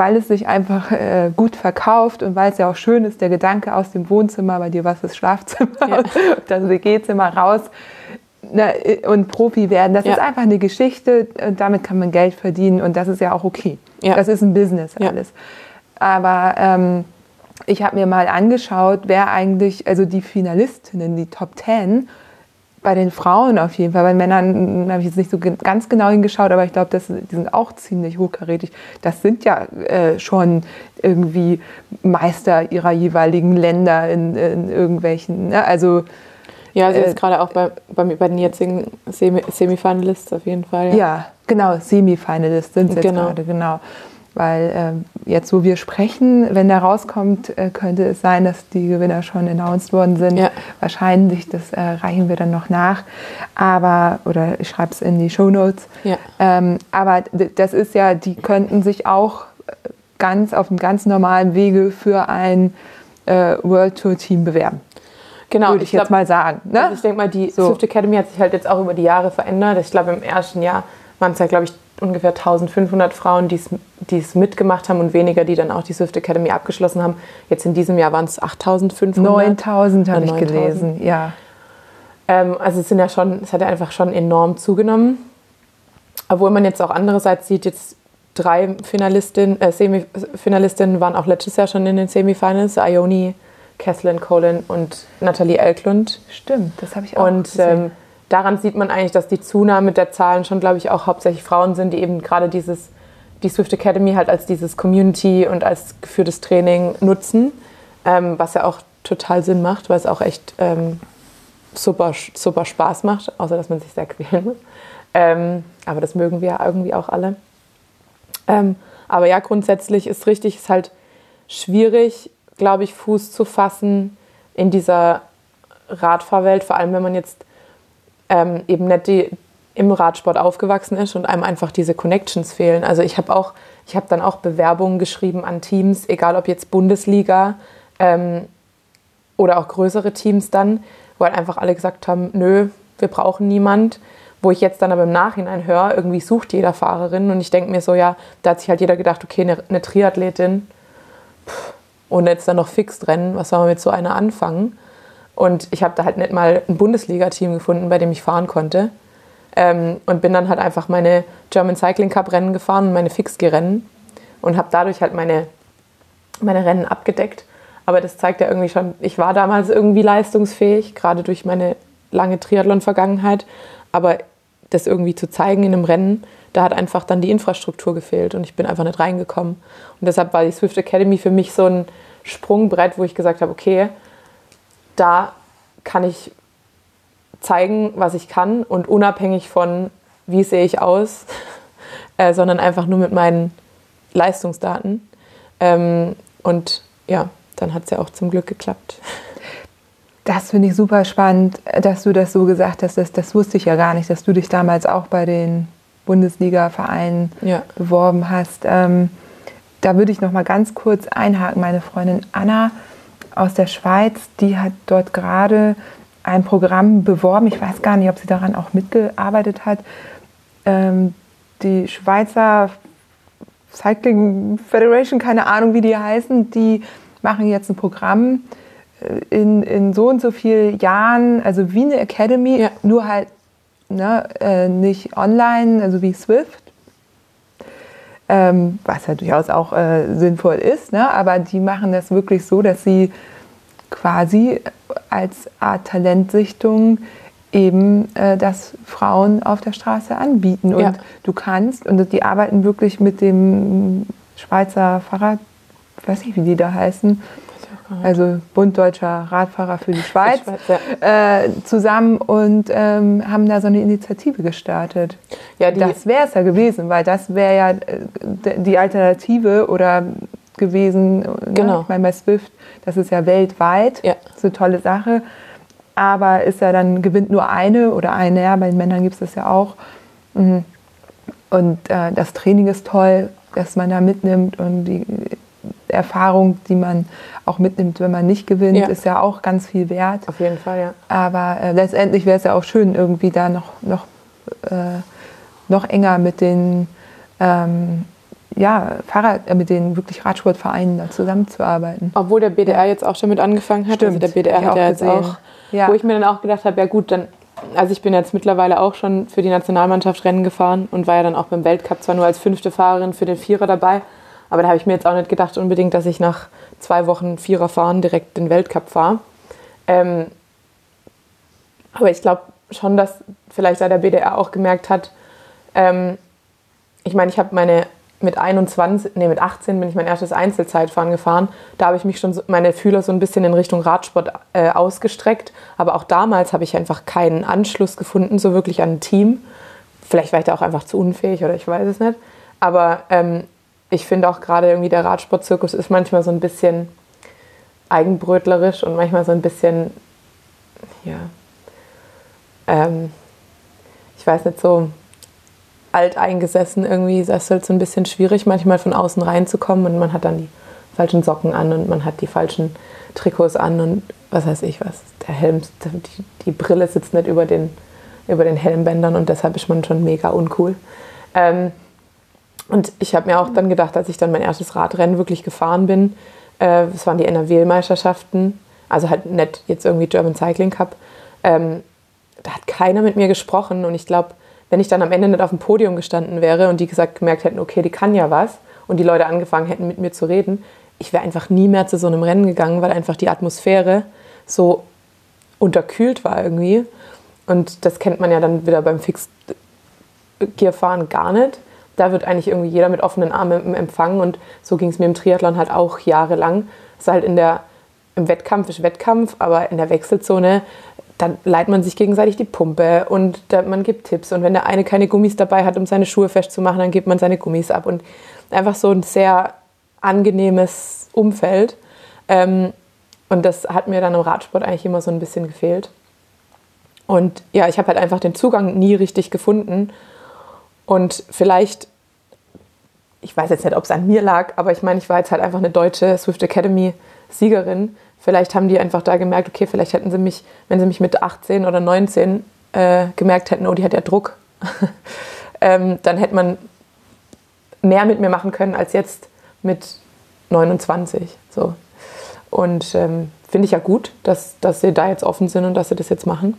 weil es sich einfach äh, gut verkauft und weil es ja auch schön ist, der Gedanke aus dem Wohnzimmer, bei dir war es das Schlafzimmer, ja. das WG-Zimmer raus na, und Profi werden. Das ja. ist einfach eine Geschichte und damit kann man Geld verdienen und das ist ja auch okay. Ja. Das ist ein Business alles. Aber ähm, ich habe mir mal angeschaut, wer eigentlich, also die Finalistinnen, die Top Ten, bei den Frauen auf jeden Fall. Bei Männern habe ich jetzt nicht so ganz genau hingeschaut, aber ich glaube, die sind auch ziemlich hochkarätig. Das sind ja äh, schon irgendwie Meister ihrer jeweiligen Länder in, in irgendwelchen, ne? also ja, also jetzt äh, gerade auch bei, bei, bei den jetzigen Semi Semifinalists auf jeden Fall. Ja, ja genau, Semifinalists sind jetzt genau. gerade, genau. Weil ähm, jetzt, wo wir sprechen, wenn der rauskommt, äh, könnte es sein, dass die Gewinner schon announced worden sind. Ja. Wahrscheinlich, das äh, reichen wir dann noch nach. Aber, oder ich schreibe es in die Show Notes. Ja. Ähm, aber das ist ja, die könnten sich auch ganz auf einem ganz normalen Wege für ein äh, World Tour Team bewerben. Genau, würde ich, ich glaub, jetzt mal sagen. Ne? Also ich denke mal, die so. Swift Academy hat sich halt jetzt auch über die Jahre verändert. Ich glaube, im ersten Jahr waren es ja, glaube ich, ungefähr 1500 Frauen, die es mitgemacht haben und weniger, die dann auch die Swift Academy abgeschlossen haben. Jetzt in diesem Jahr waren es 8500. 9000 habe ich gelesen, ja. Ähm, also es sind ja schon, es hat ja einfach schon enorm zugenommen. Obwohl man jetzt auch andererseits sieht, jetzt drei Finalistinnen, äh, Semifinalistinnen waren auch letztes Jahr schon in den Semifinals. Ioni, Kathleen Colin und Nathalie Elklund. Stimmt, das habe ich auch Und ähm, daran sieht man eigentlich, dass die Zunahme der Zahlen schon, glaube ich, auch hauptsächlich Frauen sind, die eben gerade dieses, die Swift Academy halt als dieses Community und als geführtes Training nutzen, ähm, was ja auch total Sinn macht, weil es auch echt ähm, super, super Spaß macht, außer dass man sich sehr quälen muss. Ähm, aber das mögen wir ja irgendwie auch alle. Ähm, aber ja, grundsätzlich ist richtig, ist halt schwierig, glaube ich, Fuß zu fassen in dieser Radfahrwelt, vor allem wenn man jetzt ähm, eben nicht die, im Radsport aufgewachsen ist und einem einfach diese Connections fehlen. Also ich habe auch, ich habe dann auch Bewerbungen geschrieben an Teams, egal ob jetzt Bundesliga ähm, oder auch größere Teams dann, wo halt einfach alle gesagt haben, nö, wir brauchen niemand. Wo ich jetzt dann aber im Nachhinein höre, irgendwie sucht jeder Fahrerin und ich denke mir so, ja, da hat sich halt jeder gedacht, okay, eine, eine Triathletin pff, und jetzt dann noch fix rennen, was soll man mit so einer anfangen? Und ich habe da halt nicht mal ein Bundesliga-Team gefunden, bei dem ich fahren konnte. Ähm, und bin dann halt einfach meine German Cycling Cup Rennen gefahren und meine Fixgerennen und habe dadurch halt meine, meine Rennen abgedeckt. Aber das zeigt ja irgendwie schon, ich war damals irgendwie leistungsfähig, gerade durch meine lange Triathlon-Vergangenheit. Aber das irgendwie zu zeigen in einem Rennen, da hat einfach dann die Infrastruktur gefehlt und ich bin einfach nicht reingekommen. Und deshalb war die Swift Academy für mich so ein Sprungbrett, wo ich gesagt habe, okay, da kann ich zeigen, was ich kann und unabhängig von, wie sehe ich aus, äh, sondern einfach nur mit meinen Leistungsdaten. Ähm, und ja, dann hat es ja auch zum Glück geklappt. Das finde ich super spannend, dass du das so gesagt hast. Das, das wusste ich ja gar nicht, dass du dich damals auch bei den Bundesliga-Vereinen ja. beworben hast. Ähm, da würde ich noch mal ganz kurz einhaken. Meine Freundin Anna aus der Schweiz, die hat dort gerade ein Programm beworben. Ich weiß gar nicht, ob sie daran auch mitgearbeitet hat. Ähm, die Schweizer Cycling Federation, keine Ahnung, wie die heißen, die machen jetzt ein Programm äh, in, in so und so vielen Jahren, also wie eine Academy, ja. nur halt ne, äh, nicht online, also wie Swift, ähm, was ja durchaus auch äh, sinnvoll ist, ne? aber die machen das wirklich so, dass sie quasi als Art Talentsichtung eben äh, das Frauen auf der Straße anbieten. Und ja. du kannst, und die arbeiten wirklich mit dem Schweizer Fahrrad, ich weiß nicht, wie die da heißen, also Bund Deutscher Radfahrer für die Schweiz, die Schweiz ja. äh, zusammen und ähm, haben da so eine Initiative gestartet. Ja, das wäre es ja gewesen, weil das wäre ja äh, die Alternative oder gewesen. Ne? Genau. Ne? Ich meine, bei Swift, das ist ja weltweit, ja. ist eine tolle Sache. Aber ist ja dann, gewinnt nur eine oder eine, ja, bei den Männern gibt es das ja auch. Mhm. Und äh, das Training ist toll, dass man da mitnimmt und die Erfahrung, die man auch mitnimmt, wenn man nicht gewinnt, ja. ist ja auch ganz viel wert. Auf jeden Fall, ja. Aber äh, letztendlich wäre es ja auch schön, irgendwie da noch, noch, äh, noch enger mit den ähm, ja, Fahrrad, äh, mit den wirklich Radsportvereinen da zusammenzuarbeiten. Obwohl der BDR jetzt auch schon mit angefangen hat. Stimmt, also der BDR hat ja jetzt auch, Ja. wo ich mir dann auch gedacht habe, ja gut, dann, also ich bin jetzt mittlerweile auch schon für die Nationalmannschaft Rennen gefahren und war ja dann auch beim Weltcup zwar nur als fünfte Fahrerin für den Vierer dabei, aber da habe ich mir jetzt auch nicht gedacht unbedingt, dass ich nach zwei Wochen Vierer fahren direkt den Weltcup fahre. Ähm, aber ich glaube schon, dass vielleicht da der BDR auch gemerkt hat, ähm, ich meine, ich habe meine mit 21, nee, mit 18 bin ich mein erstes Einzelzeitfahren gefahren. Da habe ich mich schon meine Fühler so ein bisschen in Richtung Radsport äh, ausgestreckt. Aber auch damals habe ich einfach keinen Anschluss gefunden, so wirklich an ein Team. Vielleicht war ich da auch einfach zu unfähig oder ich weiß es nicht. Aber ähm, ich finde auch gerade irgendwie der Radsportzirkus ist manchmal so ein bisschen eigenbrötlerisch und manchmal so ein bisschen, ja, ähm, ich weiß nicht, so alteingesessen irgendwie. Das ist halt so ein bisschen schwierig, manchmal von außen reinzukommen und man hat dann die falschen Socken an und man hat die falschen Trikots an und was weiß ich was. Der Helm, die, die Brille sitzt nicht über den, über den Helmbändern und deshalb ist man schon mega uncool. Ähm, und ich habe mir auch dann gedacht, als ich dann mein erstes Radrennen wirklich gefahren bin, äh, das waren die NRW-Meisterschaften, also halt nicht jetzt irgendwie German Cycling Cup, ähm, da hat keiner mit mir gesprochen und ich glaube, wenn ich dann am Ende nicht auf dem Podium gestanden wäre und die gesagt gemerkt hätten, okay, die kann ja was und die Leute angefangen hätten mit mir zu reden, ich wäre einfach nie mehr zu so einem Rennen gegangen, weil einfach die Atmosphäre so unterkühlt war irgendwie. Und das kennt man ja dann wieder beim Fixed-Gear-Fahren gar nicht. Da wird eigentlich irgendwie jeder mit offenen Armen empfangen und so ging es mir im Triathlon halt auch jahrelang. Es ist halt in der, im Wettkampf ist Wettkampf, aber in der Wechselzone dann leiht man sich gegenseitig die Pumpe und da, man gibt Tipps. Und wenn der eine keine Gummis dabei hat, um seine Schuhe festzumachen, dann gibt man seine Gummis ab. Und einfach so ein sehr angenehmes Umfeld. Ähm, und das hat mir dann im Radsport eigentlich immer so ein bisschen gefehlt. Und ja, ich habe halt einfach den Zugang nie richtig gefunden. Und vielleicht, ich weiß jetzt nicht, ob es an mir lag, aber ich meine, ich war jetzt halt einfach eine deutsche Swift Academy Siegerin. Vielleicht haben die einfach da gemerkt, okay, vielleicht hätten sie mich, wenn sie mich mit 18 oder 19 äh, gemerkt hätten, oh, die hat ja Druck, ähm, dann hätte man mehr mit mir machen können als jetzt mit 29. So. Und ähm, finde ich ja gut, dass, dass sie da jetzt offen sind und dass sie das jetzt machen.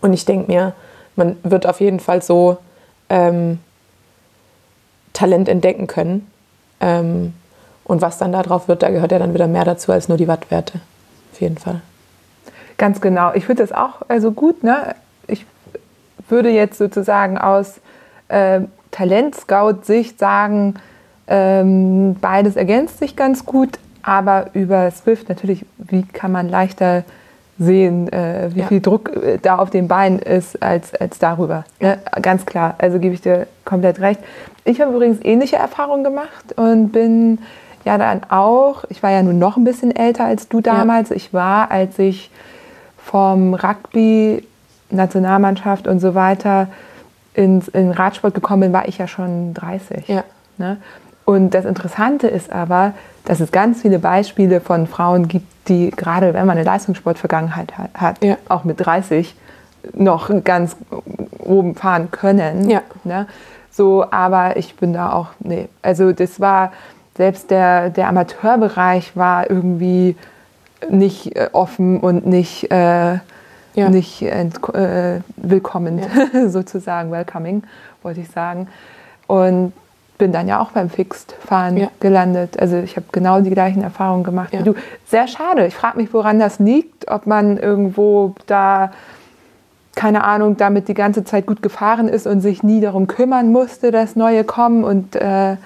Und ich denke mir, man wird auf jeden Fall so ähm, Talent entdecken können. Ähm, und was dann da drauf wird, da gehört ja dann wieder mehr dazu als nur die Wattwerte. Auf jeden Fall. Ganz genau. Ich finde das auch also gut. Ne? Ich würde jetzt sozusagen aus äh, Talent-Scout-Sicht sagen, ähm, beides ergänzt sich ganz gut, aber über Swift natürlich, wie kann man leichter sehen, äh, wie Ja. viel Druck äh, da auf den Beinen ist, als, als darüber. Ne? Ganz klar, also gebe ich dir komplett recht. Ich habe übrigens ähnliche Erfahrungen gemacht und bin ja dann auch, ich war ja nun noch ein bisschen älter als du damals. Ich war, als ich vom Rugby, Nationalmannschaft und so weiter ins, in Radsport gekommen bin, war ich ja schon 30. Ja. Ne? Und das Interessante ist aber, dass es ganz viele Beispiele von Frauen gibt, die gerade wenn man eine Leistungssportvergangenheit hat, Ja. auch mit 30 noch ganz oben fahren können. Ja. Ne? So, aber ich bin da auch, nee. Also das war, selbst der, der Amateurbereich war irgendwie nicht äh, offen und nicht, äh, Ja. nicht äh, willkommen, sozusagen, welcoming, wollte ich sagen. Und bin dann ja auch beim Fixed-Fahren Ja. gelandet. Also ich habe genau die gleichen Erfahrungen gemacht Ja. wie du. Sehr schade. Ich frage mich, woran das liegt, ob man irgendwo da keine Ahnung, damit die ganze Zeit gut gefahren ist und sich nie darum kümmern musste, dass neue kommen und äh,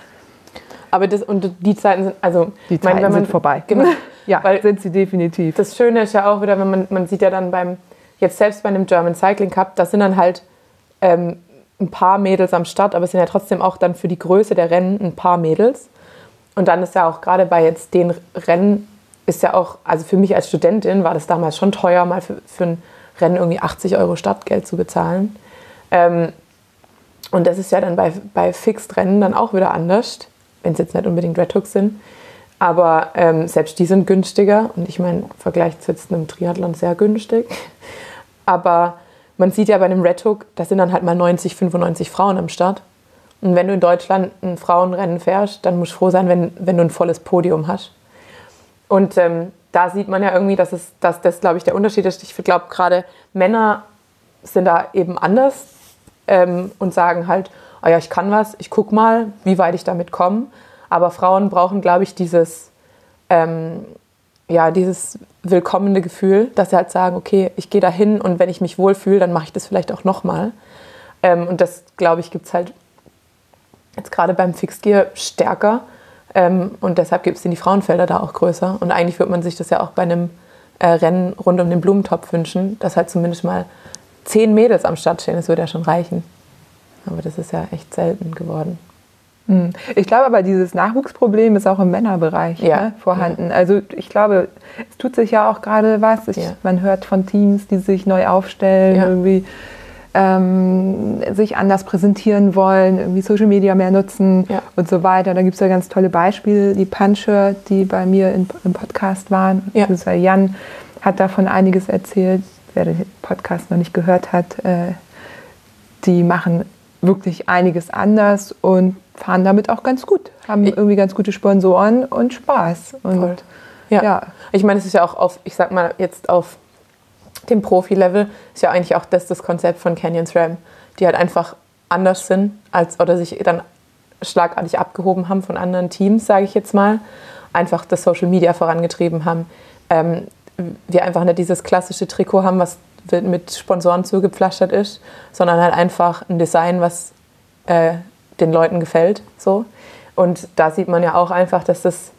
Aber das, und die Zeiten sind, also die meine, Zeiten wenn man- sind vorbei. Genau. ja, Weil- sind sie definitiv. Das Schöne ist ja auch wieder, wenn man, man sieht ja dann beim, jetzt selbst bei einem German Cycling Cup, das sind dann halt ähm, ein paar Mädels am Start, aber es sind ja trotzdem auch dann für die Größe der Rennen ein paar Mädels. Und dann ist ja auch gerade bei jetzt den Rennen, ist ja auch, also für mich als Studentin war das damals schon teuer, mal für, für ein Rennen irgendwie 80 Euro Startgeld zu bezahlen. Ähm, und das ist ja dann bei, bei Fixed-Rennen dann auch wieder anders, wenn es jetzt nicht unbedingt Red Hooks sind. Aber ähm, selbst die sind günstiger. Und ich meine, im Vergleich zu jetzt einem Triathlon sehr günstig. Aber man sieht ja bei einem Red Hook, da sind dann halt mal 90, 95 Frauen am Start. Und wenn du in Deutschland ein Frauenrennen fährst, dann musst du froh sein, wenn, wenn du ein volles Podium hast. Und ähm, da sieht man ja irgendwie, dass, es, dass das, glaube ich, der Unterschied ist. Ich glaube, gerade Männer sind da eben anders ähm, und sagen halt, oh ja, ich kann was, ich guck mal, wie weit ich damit komme. Aber Frauen brauchen, glaube ich, dieses, ähm, ja, dieses willkommene Gefühl, dass sie halt sagen, okay, ich gehe da hin und wenn ich mich wohlfühle, dann mache ich das vielleicht auch nochmal. Ähm, und das, glaube ich, gibt es halt jetzt gerade beim Fixgear stärker. Ähm, und deshalb gibt es die Frauenfelder da auch größer. Und eigentlich würde man sich das ja auch bei einem äh, Rennen rund um den Blumentopf wünschen, dass halt zumindest mal zehn Mädels am Start stehen. Das würde ja schon reichen. Aber das ist ja echt selten geworden. Hm. Ich glaube aber, dieses Nachwuchsproblem ist auch im Männerbereich ja. ne, vorhanden. Ja. Also ich glaube, es tut sich ja auch gerade was. Ich, ja. Man hört von Teams, die sich neu aufstellen, irgendwie ähm, sich anders präsentieren wollen, irgendwie Social Media mehr nutzen und so weiter. Da gibt es ja ganz tolle Beispiele. Die Puncher, die bei mir in, im Podcast waren, ja. Jan hat davon einiges erzählt. Wer den Podcast noch nicht gehört hat, äh, die machen wirklich einiges anders und fahren damit auch ganz gut, haben irgendwie ganz gute Sponsoren und Spaß. Und, ja. ja. Ich meine, es ist ja auch auf, ich sag mal, jetzt auf dem Profi-Level ist ja eigentlich auch das das Konzept von Canyon SRAM, die halt einfach anders sind als oder sich dann schlagartig abgehoben haben von anderen Teams, sage ich jetzt mal, einfach das Social Media vorangetrieben haben. Ähm, wir einfach nicht dieses klassische Trikot haben, was mit Sponsoren zugepflastert ist, sondern halt einfach ein Design, was äh, den Leuten gefällt. So. Und da sieht man ja auch einfach, dass das,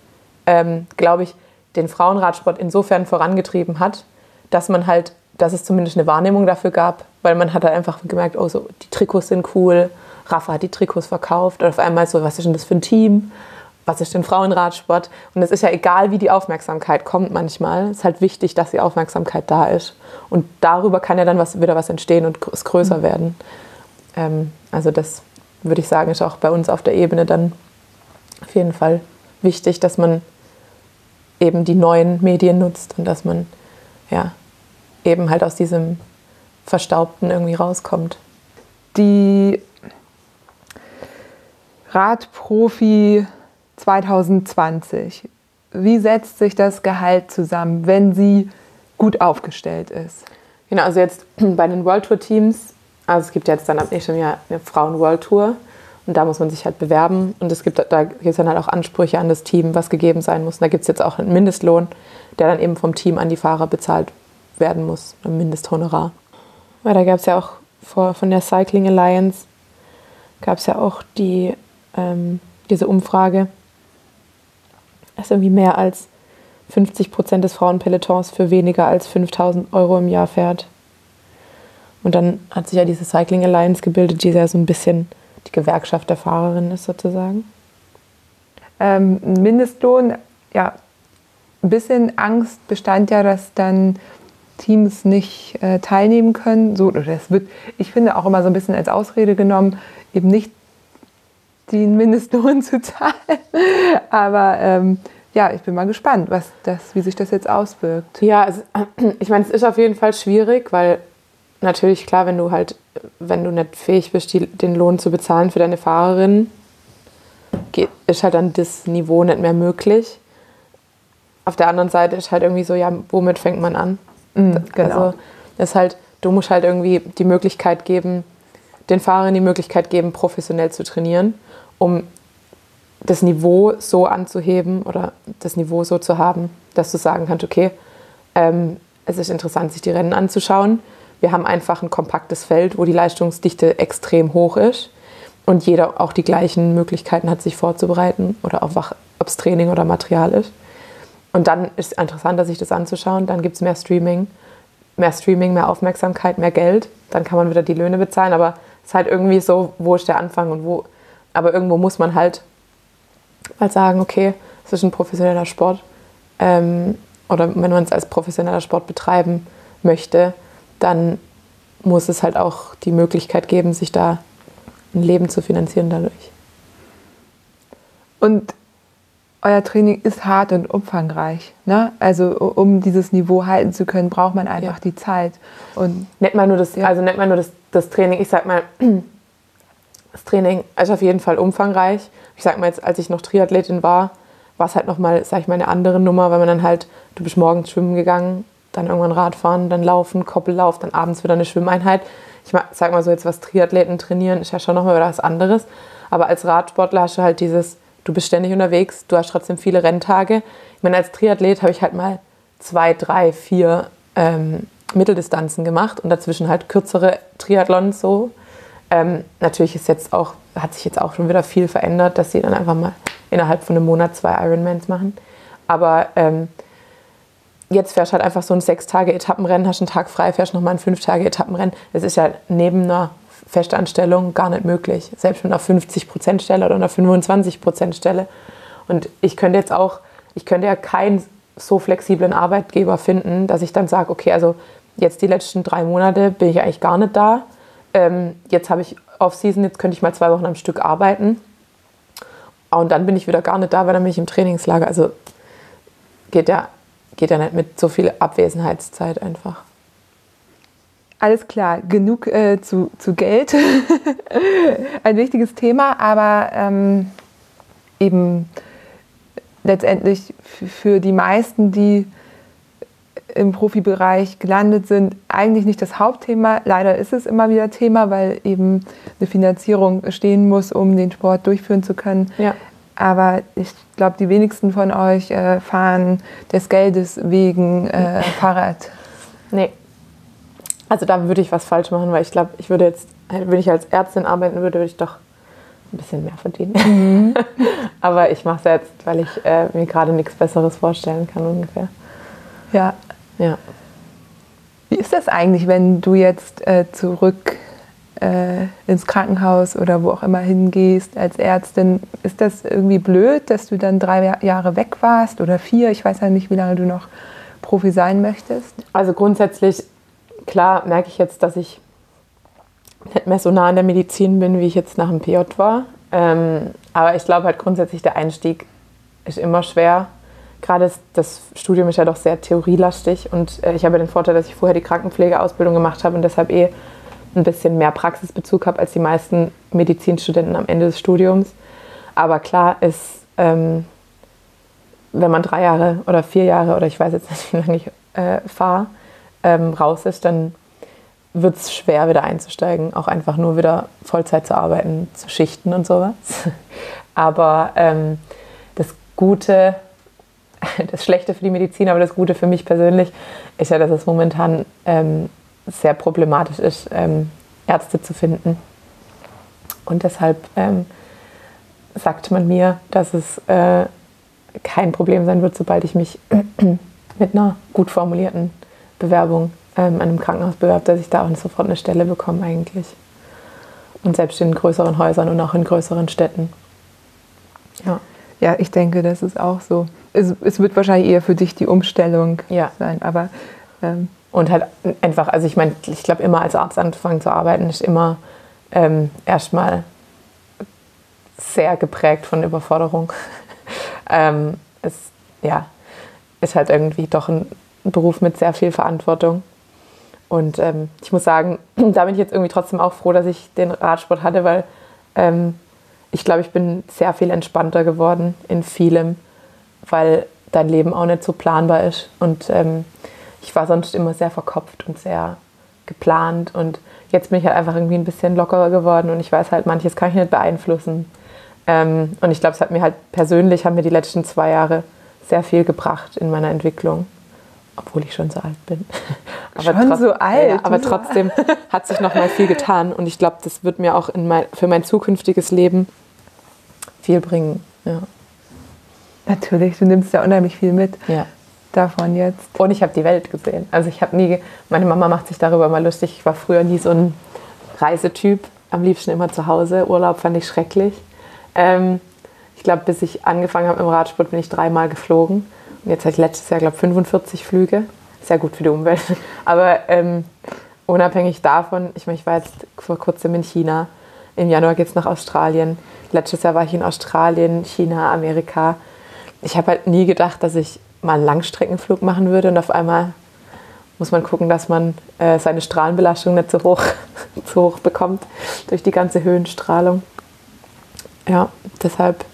ähm, glaube ich, den Frauenradsport insofern vorangetrieben hat, dass man halt, dass es zumindest eine Wahrnehmung dafür gab, weil man hat halt einfach gemerkt, oh, so, die Trikots sind cool, Rafa hat die Trikots verkauft und auf einmal so, was ist denn das für ein Team? Was ist denn Frauenradsport? Und es ist ja egal, wie die Aufmerksamkeit kommt manchmal. Es ist halt wichtig, dass die Aufmerksamkeit da ist. Und darüber kann ja dann was, wieder was entstehen und es größer mhm. werden. Ähm, also das würde ich sagen, ist auch bei uns auf der Ebene dann auf jeden Fall wichtig, dass man eben die neuen Medien nutzt und dass man ja eben halt aus diesem Verstaubten irgendwie rauskommt. Die Radprofi 2020, wie setzt sich das Gehalt zusammen, wenn sie gut aufgestellt ist? Genau, also jetzt bei den World Tour Teams also es gibt jetzt dann ab nächstem Jahr eine Frauen-World Tour und da muss man sich halt bewerben und es gibt, da gibt es dann halt auch Ansprüche an das Team, was gegeben sein muss. Und da gibt es jetzt auch einen Mindestlohn, der dann eben vom Team an die Fahrer bezahlt werden muss, ein Mindesthonorar. Weil da gab es ja auch vor, von der Cycling Alliance gab es ja auch die, ähm, diese Umfrage, dass irgendwie mehr als 50 Prozent des Frauenpelotons für weniger als 5000 Euro im Jahr fährt. Und dann hat sich ja diese Cycling Alliance gebildet, die ja so ein bisschen die Gewerkschaft der Fahrerinnen ist sozusagen. Ähm, Mindestlohn, ja, ein bisschen Angst bestand ja, dass dann Teams nicht äh, teilnehmen können. So, das wird, ich finde, auch immer so ein bisschen als Ausrede genommen, eben nicht den Mindestlohn zu zahlen. Aber ähm, ja, ich bin mal gespannt, was das, wie sich das jetzt auswirkt. Ja, also, ich meine, es ist auf jeden Fall schwierig, weil natürlich klar, wenn du halt, wenn du nicht fähig bist, die, den Lohn zu bezahlen für deine Fahrerin, geht, ist halt dann das Niveau nicht mehr möglich. Auf der anderen Seite ist halt irgendwie so, ja, womit fängt man an? Mhm, genau. Also, ist halt, du musst halt irgendwie die Möglichkeit geben, den Fahrern die Möglichkeit geben, professionell zu trainieren, um das Niveau so anzuheben oder das Niveau so zu haben, dass du sagen kannst, okay, ähm, es ist interessant, sich die Rennen anzuschauen. Wir haben einfach ein kompaktes Feld, wo die Leistungsdichte extrem hoch ist und jeder auch die gleichen Möglichkeiten hat, sich vorzubereiten oder auch ob es Training oder Material ist. Und dann ist es interessanter, sich das anzuschauen. Dann gibt es mehr Streaming, mehr Streaming, mehr Aufmerksamkeit, mehr Geld. Dann kann man wieder die Löhne bezahlen. Aber es ist halt irgendwie so, wo ist der Anfang und wo. Aber irgendwo muss man halt mal sagen, okay, es ist ein professioneller Sport. Ähm, oder wenn man es als professioneller Sport betreiben möchte, dann muss es halt auch die Möglichkeit geben, sich da ein Leben zu finanzieren dadurch. Und euer Training ist hart und umfangreich. Ne? Also um dieses Niveau halten zu können, braucht man einfach ja. die Zeit. Und nicht mal nur das, ja. also nicht mal nur das, das Training. Ich sag mal, Das Training ist auf jeden Fall umfangreich. Ich sag mal jetzt, als ich noch Triathletin war, war es halt nochmal, sag ich mal, eine andere Nummer, weil man dann halt, du bist morgens schwimmen gegangen, dann irgendwann Radfahren, dann Laufen, Koppellauf, dann abends wieder eine Schwimmeinheit. Ich sag mal so, jetzt was Triathleten trainieren, ist ja schon nochmal was anderes. Aber als Radsportler hast du halt dieses, du bist ständig unterwegs, du hast trotzdem viele Renntage. Ich meine, als Triathlet habe ich halt mal zwei, drei, vier ähm, Mitteldistanzen gemacht und dazwischen halt kürzere Triathlons so. Ähm, natürlich ist jetzt auch, hat sich jetzt auch schon wieder viel verändert, dass sie dann einfach mal innerhalb von einem Monat zwei Ironmans machen. Aber ähm, jetzt fährst du halt einfach so ein sechs Tage Etappenrennen, hast einen Tag frei, fährst nochmal ein fünf Tage Etappenrennen. Das ist ja neben einer Festanstellung gar nicht möglich. Selbst mit einer 50% Stelle oder einer 25% Stelle. Und ich könnte jetzt auch, ich könnte ja keinen so flexiblen Arbeitgeber finden, dass ich dann sage, okay, also jetzt die letzten drei Monate bin ich eigentlich gar nicht da. Ähm, jetzt habe ich Off-Season, jetzt könnte ich mal zwei Wochen am Stück arbeiten. Und dann bin ich wieder gar nicht da, weil dann bin ich im Trainingslager. Also geht ja, geht ja nicht mit so viel Abwesenheitszeit einfach. Alles klar, genug äh, zu, zu Geld. Ein wichtiges Thema, aber ähm, eben letztendlich für die meisten, die im Profibereich gelandet sind, eigentlich nicht das Hauptthema. Leider ist es immer wieder Thema, weil eben eine Finanzierung stehen muss, um den Sport durchführen zu können. Ja. Aber ich glaube, die wenigsten von euch äh, fahren des Geldes wegen äh, Fahrrad. Nee. Also da würde ich was falsch machen, weil ich glaube, ich würde jetzt, wenn ich als Ärztin arbeiten würde, würde ich doch ein bisschen mehr verdienen. Mhm. Aber ich mache es jetzt, weil ich äh, mir gerade nichts Besseres vorstellen kann ungefähr. Ja. Ja. Wie ist das eigentlich, wenn du jetzt äh, zurück äh, ins Krankenhaus oder wo auch immer hingehst als Ärztin? Ist das irgendwie blöd, dass du dann drei Jahre weg warst oder vier? Ich weiß ja nicht, wie lange du noch Profi sein möchtest. Also grundsätzlich, klar, merke ich jetzt, dass ich nicht mehr so nah an der Medizin bin, wie ich jetzt nach dem PJ war. Ähm, aber ich glaube halt grundsätzlich, der Einstieg ist immer schwer gerade das Studium ist ja doch sehr theorielastig und äh, ich habe den Vorteil, dass ich vorher die Krankenpflegeausbildung gemacht habe und deshalb eh ein bisschen mehr Praxisbezug habe als die meisten Medizinstudenten am Ende des Studiums. Aber klar ist, ähm, wenn man drei Jahre oder vier Jahre oder ich weiß jetzt nicht, wie lange ich äh, fahre, ähm, raus ist, dann wird es schwer wieder einzusteigen, auch einfach nur wieder Vollzeit zu arbeiten, zu schichten und sowas. Aber ähm, das Gute das Schlechte für die Medizin, aber das Gute für mich persönlich ist ja, dass es momentan ähm, sehr problematisch ist, ähm, Ärzte zu finden. Und deshalb ähm, sagt man mir, dass es äh, kein Problem sein wird, sobald ich mich mit einer gut formulierten Bewerbung ähm, an einem Krankenhaus bewerbe, dass ich da auch sofort eine Stelle bekomme eigentlich. Und selbst in größeren Häusern und auch in größeren Städten. Ja. Ja, ich denke, das ist auch so es, es, wird wahrscheinlich eher für dich die Umstellung ja. sein. Aber ähm, und halt einfach, also ich meine, ich glaube immer als Arzt anzufangen zu arbeiten, ist immer ähm, erstmal sehr geprägt von Überforderung. ähm, es ja, ist halt irgendwie doch ein Beruf mit sehr viel Verantwortung. Und ähm, ich muss sagen, da bin ich jetzt irgendwie trotzdem auch froh, dass ich den Radsport hatte, weil ähm, ich glaube, ich bin sehr viel entspannter geworden in vielem weil dein Leben auch nicht so planbar ist. Und ähm, ich war sonst immer sehr verkopft und sehr geplant. Und jetzt bin ich halt einfach irgendwie ein bisschen lockerer geworden und ich weiß halt, manches kann ich nicht beeinflussen. Ähm, und ich glaube, es hat mir halt persönlich, haben mir die letzten zwei Jahre sehr viel gebracht in meiner Entwicklung. Obwohl ich schon so alt bin. aber schon so alt? Ja, aber trotzdem hat sich noch mal viel getan. Und ich glaube, das wird mir auch mein, für mein zukünftiges Leben viel bringen. Ja. Natürlich, du nimmst ja unheimlich viel mit ja. davon jetzt. Und ich habe die Welt gesehen. Also ich habe nie, meine Mama macht sich darüber mal lustig. Ich war früher nie so ein Reisetyp, am liebsten immer zu Hause. Urlaub fand ich schrecklich. Ähm, ich glaube, bis ich angefangen habe im Radsport, bin ich dreimal geflogen. Und jetzt hatte ich letztes Jahr, glaube ich, 45 Flüge. Sehr gut für die Umwelt. Aber ähm, unabhängig davon, ich meine, ich war jetzt vor kurzem in China. Im Januar geht es nach Australien. Letztes Jahr war ich in Australien, China, Amerika ich habe halt nie gedacht, dass ich mal einen Langstreckenflug machen würde und auf einmal muss man gucken, dass man äh, seine Strahlenbelastung nicht so hoch zu hoch bekommt durch die ganze Höhenstrahlung. Ja, deshalb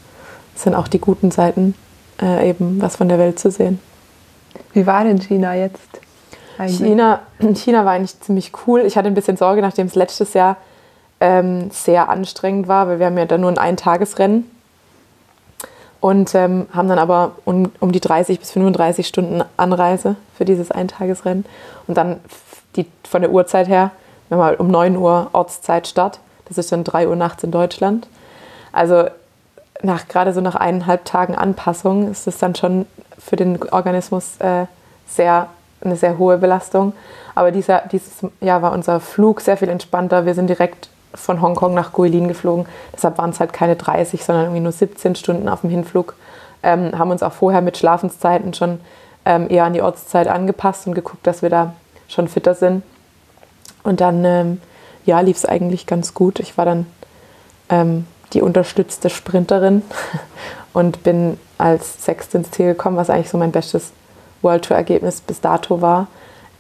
sind auch die guten Seiten äh, eben was von der Welt zu sehen. Wie war denn China jetzt? China, China war eigentlich ziemlich cool. Ich hatte ein bisschen Sorge, nachdem es letztes Jahr ähm, sehr anstrengend war, weil wir haben ja dann nur ein Eintagesrennen und ähm, haben dann aber um, um die 30 bis 35 Stunden Anreise für dieses Eintagesrennen und dann die, von der Uhrzeit her, wenn wir um 9 Uhr Ortszeit Start, das ist dann 3 Uhr nachts in Deutschland. Also nach gerade so nach eineinhalb Tagen Anpassung ist das dann schon für den Organismus äh, sehr, eine sehr hohe Belastung. Aber dieser, dieses Jahr war unser Flug sehr viel entspannter. Wir sind direkt von Hongkong nach Guilin geflogen. Deshalb waren es halt keine 30, sondern irgendwie nur 17 Stunden auf dem Hinflug. Ähm, haben uns auch vorher mit Schlafenszeiten schon ähm, eher an die Ortszeit angepasst und geguckt, dass wir da schon fitter sind. Und dann ähm, ja, lief es eigentlich ganz gut. Ich war dann ähm, die unterstützte Sprinterin und bin als Sechste ins Ziel gekommen, was eigentlich so mein bestes World Tour Ergebnis bis dato war.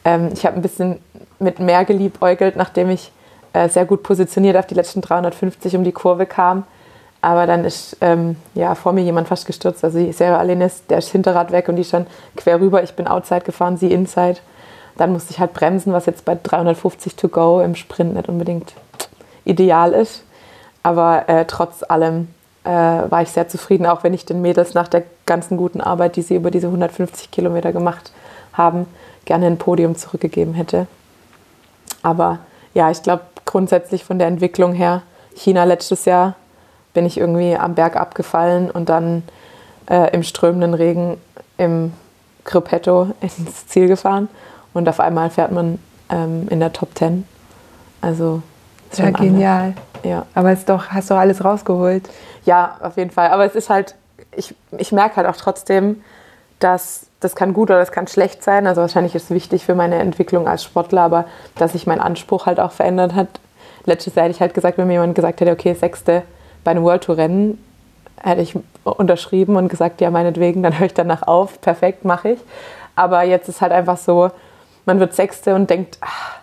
Ähm, ich habe ein bisschen mit mehr geliebäugelt, nachdem ich äh, sehr gut positioniert auf die letzten 350 um die Kurve kam. Aber dann ist ähm, ja, vor mir jemand fast gestürzt. Also Sarah Alenis, der ist Hinterrad weg und die stand quer rüber. Ich bin outside gefahren, sie inside. Dann musste ich halt bremsen, was jetzt bei 350 to go im Sprint nicht unbedingt ideal ist. Aber äh, trotz allem äh, war ich sehr zufrieden, auch wenn ich den Mädels nach der ganzen guten Arbeit, die sie über diese 150 Kilometer gemacht haben, gerne ein Podium zurückgegeben hätte. Aber ja, ich glaube grundsätzlich von der Entwicklung her, China letztes Jahr bin ich irgendwie am Berg abgefallen und dann äh, im strömenden Regen im Gruppetto ins Ziel gefahren und auf einmal fährt man ähm, in der Top 10. Also ja, genial. Ja. Aber es doch, hast du alles rausgeholt. Ja, auf jeden Fall. Aber es ist halt, ich, ich merke halt auch trotzdem, dass das kann gut oder das kann schlecht sein. Also wahrscheinlich ist es wichtig für meine Entwicklung als Sportler, aber dass sich mein Anspruch halt auch verändert hat. Letztes Jahr hätte ich halt gesagt, wenn mir jemand gesagt hätte, okay, Sechste bei einem World Tour Rennen, hätte ich unterschrieben und gesagt, ja, meinetwegen, dann höre ich danach auf, perfekt, mache ich. Aber jetzt ist halt einfach so, man wird Sechste und denkt, ach,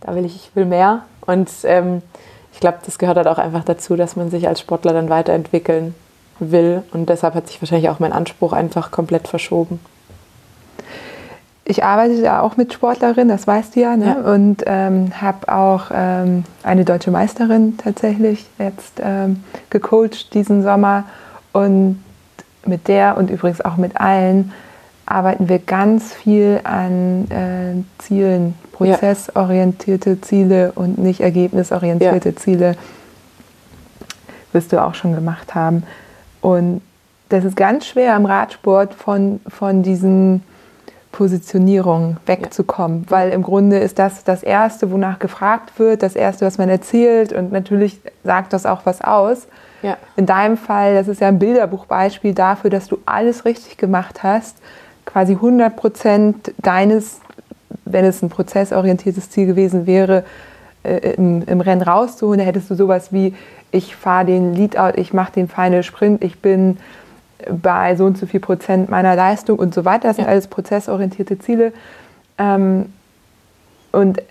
da will ich, ich will mehr. Und ähm, ich glaube, das gehört halt auch einfach dazu, dass man sich als Sportler dann weiterentwickeln will. Und deshalb hat sich wahrscheinlich auch mein Anspruch einfach komplett verschoben. Ich arbeite ja auch mit Sportlerinnen, das weißt du ja, ne? ja. und ähm, habe auch ähm, eine deutsche Meisterin tatsächlich jetzt ähm, gecoacht diesen Sommer. Und mit der und übrigens auch mit allen arbeiten wir ganz viel an äh, Zielen, prozessorientierte Ziele und nicht ergebnisorientierte ja. Ziele. Wirst du auch schon gemacht haben. Und das ist ganz schwer im Radsport von, von diesen Positionierungen wegzukommen, ja. weil im Grunde ist das das Erste, wonach gefragt wird, das Erste, was man erzählt und natürlich sagt das auch was aus. Ja. In deinem Fall, das ist ja ein Bilderbuchbeispiel dafür, dass du alles richtig gemacht hast, quasi 100 Prozent deines, wenn es ein prozessorientiertes Ziel gewesen wäre, äh, im, im, Rennen rauszuholen, da hättest du sowas wie, ich fahre den Leadout, ich mache den Final Sprint, ich bin bei so und so viel Prozent meiner Leistung und so weiter. Das sind alles prozessorientierte Ziele. Ähm, und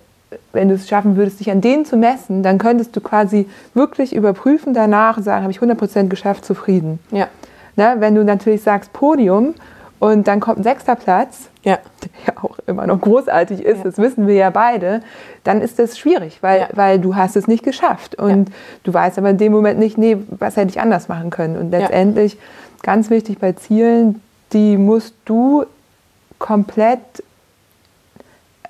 wenn du es schaffen würdest, dich an denen zu messen, dann könntest du quasi wirklich überprüfen danach und sagen, habe ich 100% geschafft, zufrieden. Ja. Na, wenn du natürlich sagst Podium und dann kommt ein sechster Platz, ja. ja auch immer noch großartig ist, ja. das wissen wir ja beide, dann ist das schwierig, weil, ja. weil du hast es nicht geschafft. Und ja. du weißt aber in dem Moment nicht, nee, was hätte ich anders machen können. Und letztendlich, ganz wichtig bei Zielen, die musst du komplett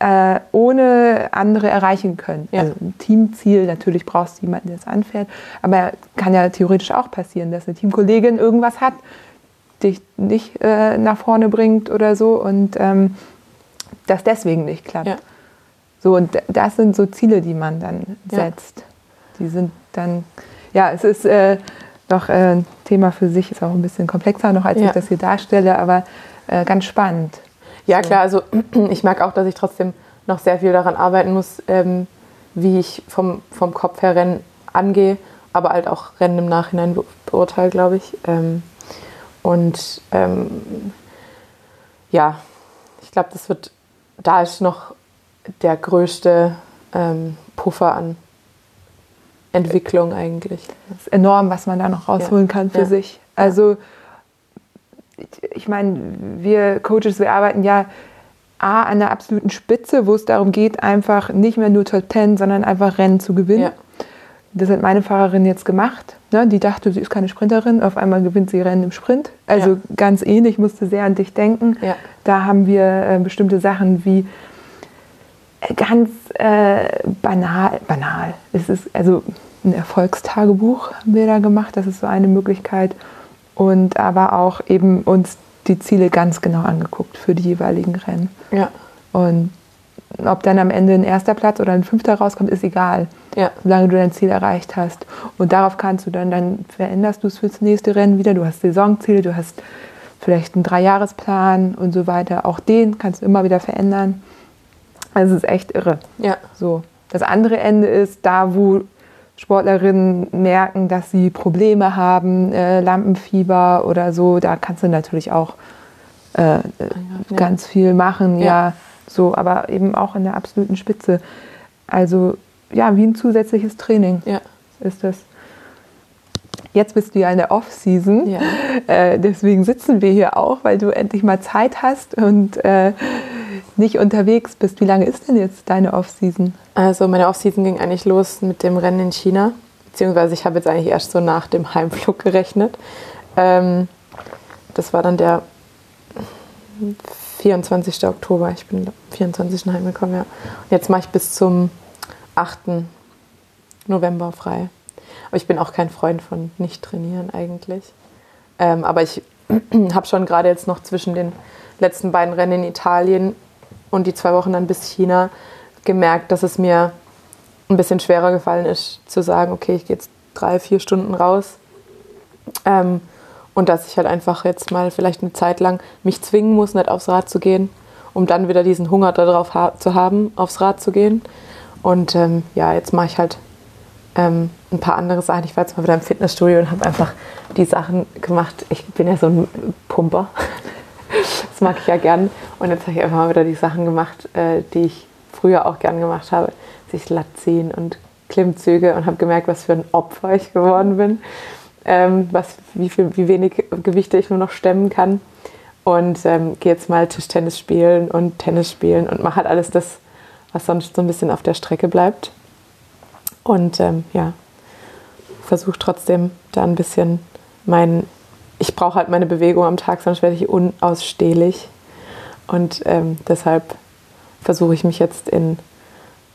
äh, ohne andere erreichen können. Also ein Teamziel, natürlich brauchst du jemanden, der es anfährt, aber kann ja theoretisch auch passieren, dass eine Teamkollegin irgendwas hat, dich nicht äh, nach vorne bringt oder so und ähm, das deswegen nicht klappt. Ja. So, und das sind so Ziele, die man dann setzt. Ja. Die sind dann, ja, es ist äh, noch äh, ein Thema für sich, ist auch ein bisschen komplexer noch, als ja. ich das hier darstelle, aber äh, ganz spannend. Ja, so. klar, also ich merke auch, dass ich trotzdem noch sehr viel daran arbeiten muss, ähm, wie ich vom, vom Kopf her Rennen angehe, aber halt auch Rennen im Nachhinein beurteile, glaube ich. Ähm, und ähm, ja, ich glaube, das wird, da ist noch der größte ähm, Puffer an Entwicklung eigentlich. Das ist enorm, was man da noch rausholen Ja. kann für Ja. sich. Also ich- meine, wir Coaches, wir arbeiten ja A an der absoluten Spitze, wo es darum geht, einfach nicht mehr nur Top Ten, sondern einfach Rennen zu gewinnen. Ja. Das hat meine Fahrerin jetzt gemacht. Ne? Die dachte, sie ist keine Sprinterin, auf einmal gewinnt sie Rennen im Sprint. Also Ja. ganz ähnlich, musste sehr an dich denken. Ja. Da haben wir äh, bestimmte Sachen wie äh, ganz äh, banal, banal. Es ist also ein Erfolgstagebuch haben wir da gemacht. Das ist so eine Möglichkeit. Und aber auch eben uns die Ziele ganz genau angeguckt für die jeweiligen Rennen. Ja. Und ob dann am Ende ein erster Platz oder ein fünfter rauskommt, ist egal, Ja. solange du dein Ziel erreicht hast. Und darauf kannst du dann, dann veränderst du es fürs nächste Rennen wieder. Du hast Saisonziele, du hast vielleicht einen Dreijahresplan und so weiter. Auch den kannst du immer wieder verändern. Also es ist echt irre. Ja. So. Das andere Ende ist da, wo Sportlerinnen merken, dass sie Probleme haben, äh, Lampenfieber oder so. Da kannst du natürlich auch äh, äh, ganz viel machen, ja. Ja. So, aber eben auch in der absoluten Spitze. Also ja, wie ein zusätzliches Training Ja. ist das. Jetzt bist du ja in der Off-Season. Ja. Äh, deswegen sitzen wir hier auch, weil du endlich mal Zeit hast und äh, nicht unterwegs bist. Wie lange ist denn jetzt deine Off-Season? Also meine Offseason ging eigentlich los mit dem Rennen in China. Beziehungsweise ich habe jetzt eigentlich erst so nach dem Heimflug gerechnet. Ähm, das war dann der 24. Oktober. Ich bin am 24. heimgekommen, ja. Und jetzt mache ich bis zum 8. November frei. Aber ich bin auch kein Freund von nicht trainieren eigentlich. Ähm, aber ich habe schon gerade jetzt noch zwischen den letzten beiden Rennen in Italien und die zwei Wochen dann bis China gemerkt, dass es mir ein bisschen schwerer gefallen ist, zu sagen, okay, ich gehe jetzt drei, vier Stunden raus. Ähm, und dass ich halt einfach jetzt mal vielleicht eine Zeit lang mich zwingen muss, nicht aufs Rad zu gehen, um dann wieder diesen Hunger darauf ha zu haben, aufs Rad zu gehen. Und ähm, ja, jetzt mache ich halt ähm, ein paar andere Sachen. Ich war jetzt mal wieder im Fitnessstudio und habe einfach die Sachen gemacht. Ich bin ja so ein Pumper. das mag ich ja gern. Und jetzt habe ich einfach mal wieder die Sachen gemacht, äh, die ich früher auch gern gemacht habe. Sich Latt und Klimmzüge und habe gemerkt, was für ein Opfer ich geworden bin. Ähm, was, wie, viel, wie wenig Gewichte ich nur noch stemmen kann. Und ähm, gehe jetzt mal Tischtennis spielen und Tennis spielen und mache halt alles das, was sonst so ein bisschen auf der Strecke bleibt. Und ähm, ja, versuche trotzdem da ein bisschen mein. Ich brauche halt meine Bewegung am Tag, sonst werde ich unausstehlich. Und ähm, deshalb versuche ich mich jetzt in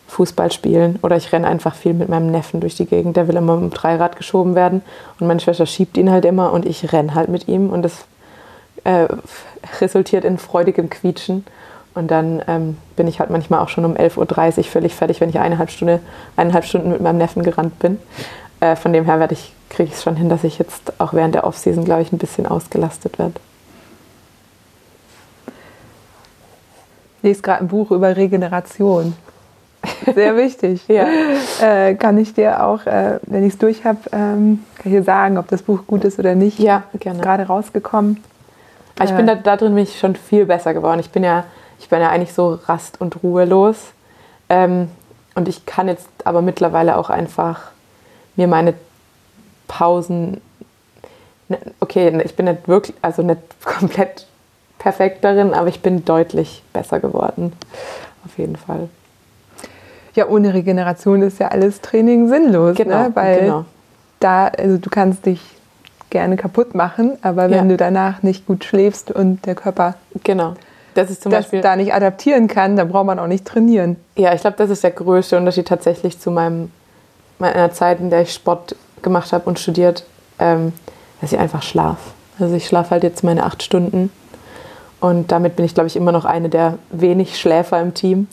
Fußball spielen oder ich renne einfach viel mit meinem Neffen durch die Gegend. Der will immer mit dem Dreirad geschoben werden und meine Schwester schiebt ihn halt immer und ich renne halt mit ihm und das äh, resultiert in freudigem Quietschen. Und dann ähm, bin ich halt manchmal auch schon um 11.30 Uhr völlig fertig, wenn ich eineinhalb, Stunde, eineinhalb Stunden mit meinem Neffen gerannt bin. Äh, von dem her ich, kriege ich es schon hin, dass ich jetzt auch während der Offseason, glaube ich, ein bisschen ausgelastet werde. Ich lese gerade ein Buch über Regeneration. Sehr wichtig. Ja. Äh, kann ich dir auch, äh, wenn ich es durch habe, ähm, kann ich dir sagen, ob das Buch gut ist oder nicht. Ja, gerne. Gerade rausgekommen. Aber ich bin da, da drin bin ich schon viel besser geworden. Ich bin ja, ich bin ja eigentlich so rast- und ruhelos. Ähm, und ich kann jetzt aber mittlerweile auch einfach mir meine Pausen. ne, Okay, ich bin nicht wirklich, also nicht komplett perfekt darin, aber ich bin deutlich besser geworden. Auf jeden Fall. Ja, ohne Regeneration ist ja alles Training sinnlos, Genau, ne? weil genau. da, also du kannst dich gerne kaputt machen, aber wenn Ja. du danach nicht gut schläfst und der Körper Genau. Das ist zum das Beispiel. da nicht adaptieren kann, dann braucht man auch nicht trainieren. Ja, ich glaube, das ist der größte Unterschied tatsächlich zu meinem, meiner Zeit, in der ich Sport gemacht habe und studiert, ähm, dass ich einfach schlaf. Also ich schlafe halt jetzt meine acht Stunden und damit bin ich, glaube ich, immer noch eine der wenig Schläfer im Team.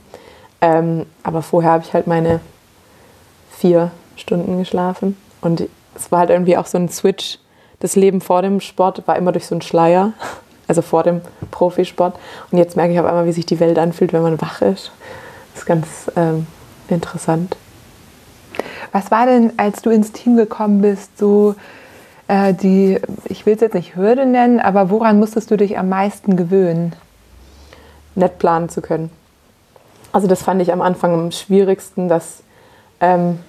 Ähm, aber vorher habe ich halt meine vier Stunden geschlafen und es war halt irgendwie auch so ein Switch. Das Leben vor dem Sport war immer durch so einen Schleier, also vor dem Profisport. Und jetzt merke ich auf einmal, wie sich die Welt anfühlt, wenn man wach ist. Das ist ganz ähm, interessant. Was war denn, als du ins Team gekommen bist, so äh, die, ich will es jetzt nicht Hürde nennen, aber woran musstest du dich am meisten gewöhnen? Nett planen zu können. Also das fand ich am Anfang am schwierigsten, dass ähm,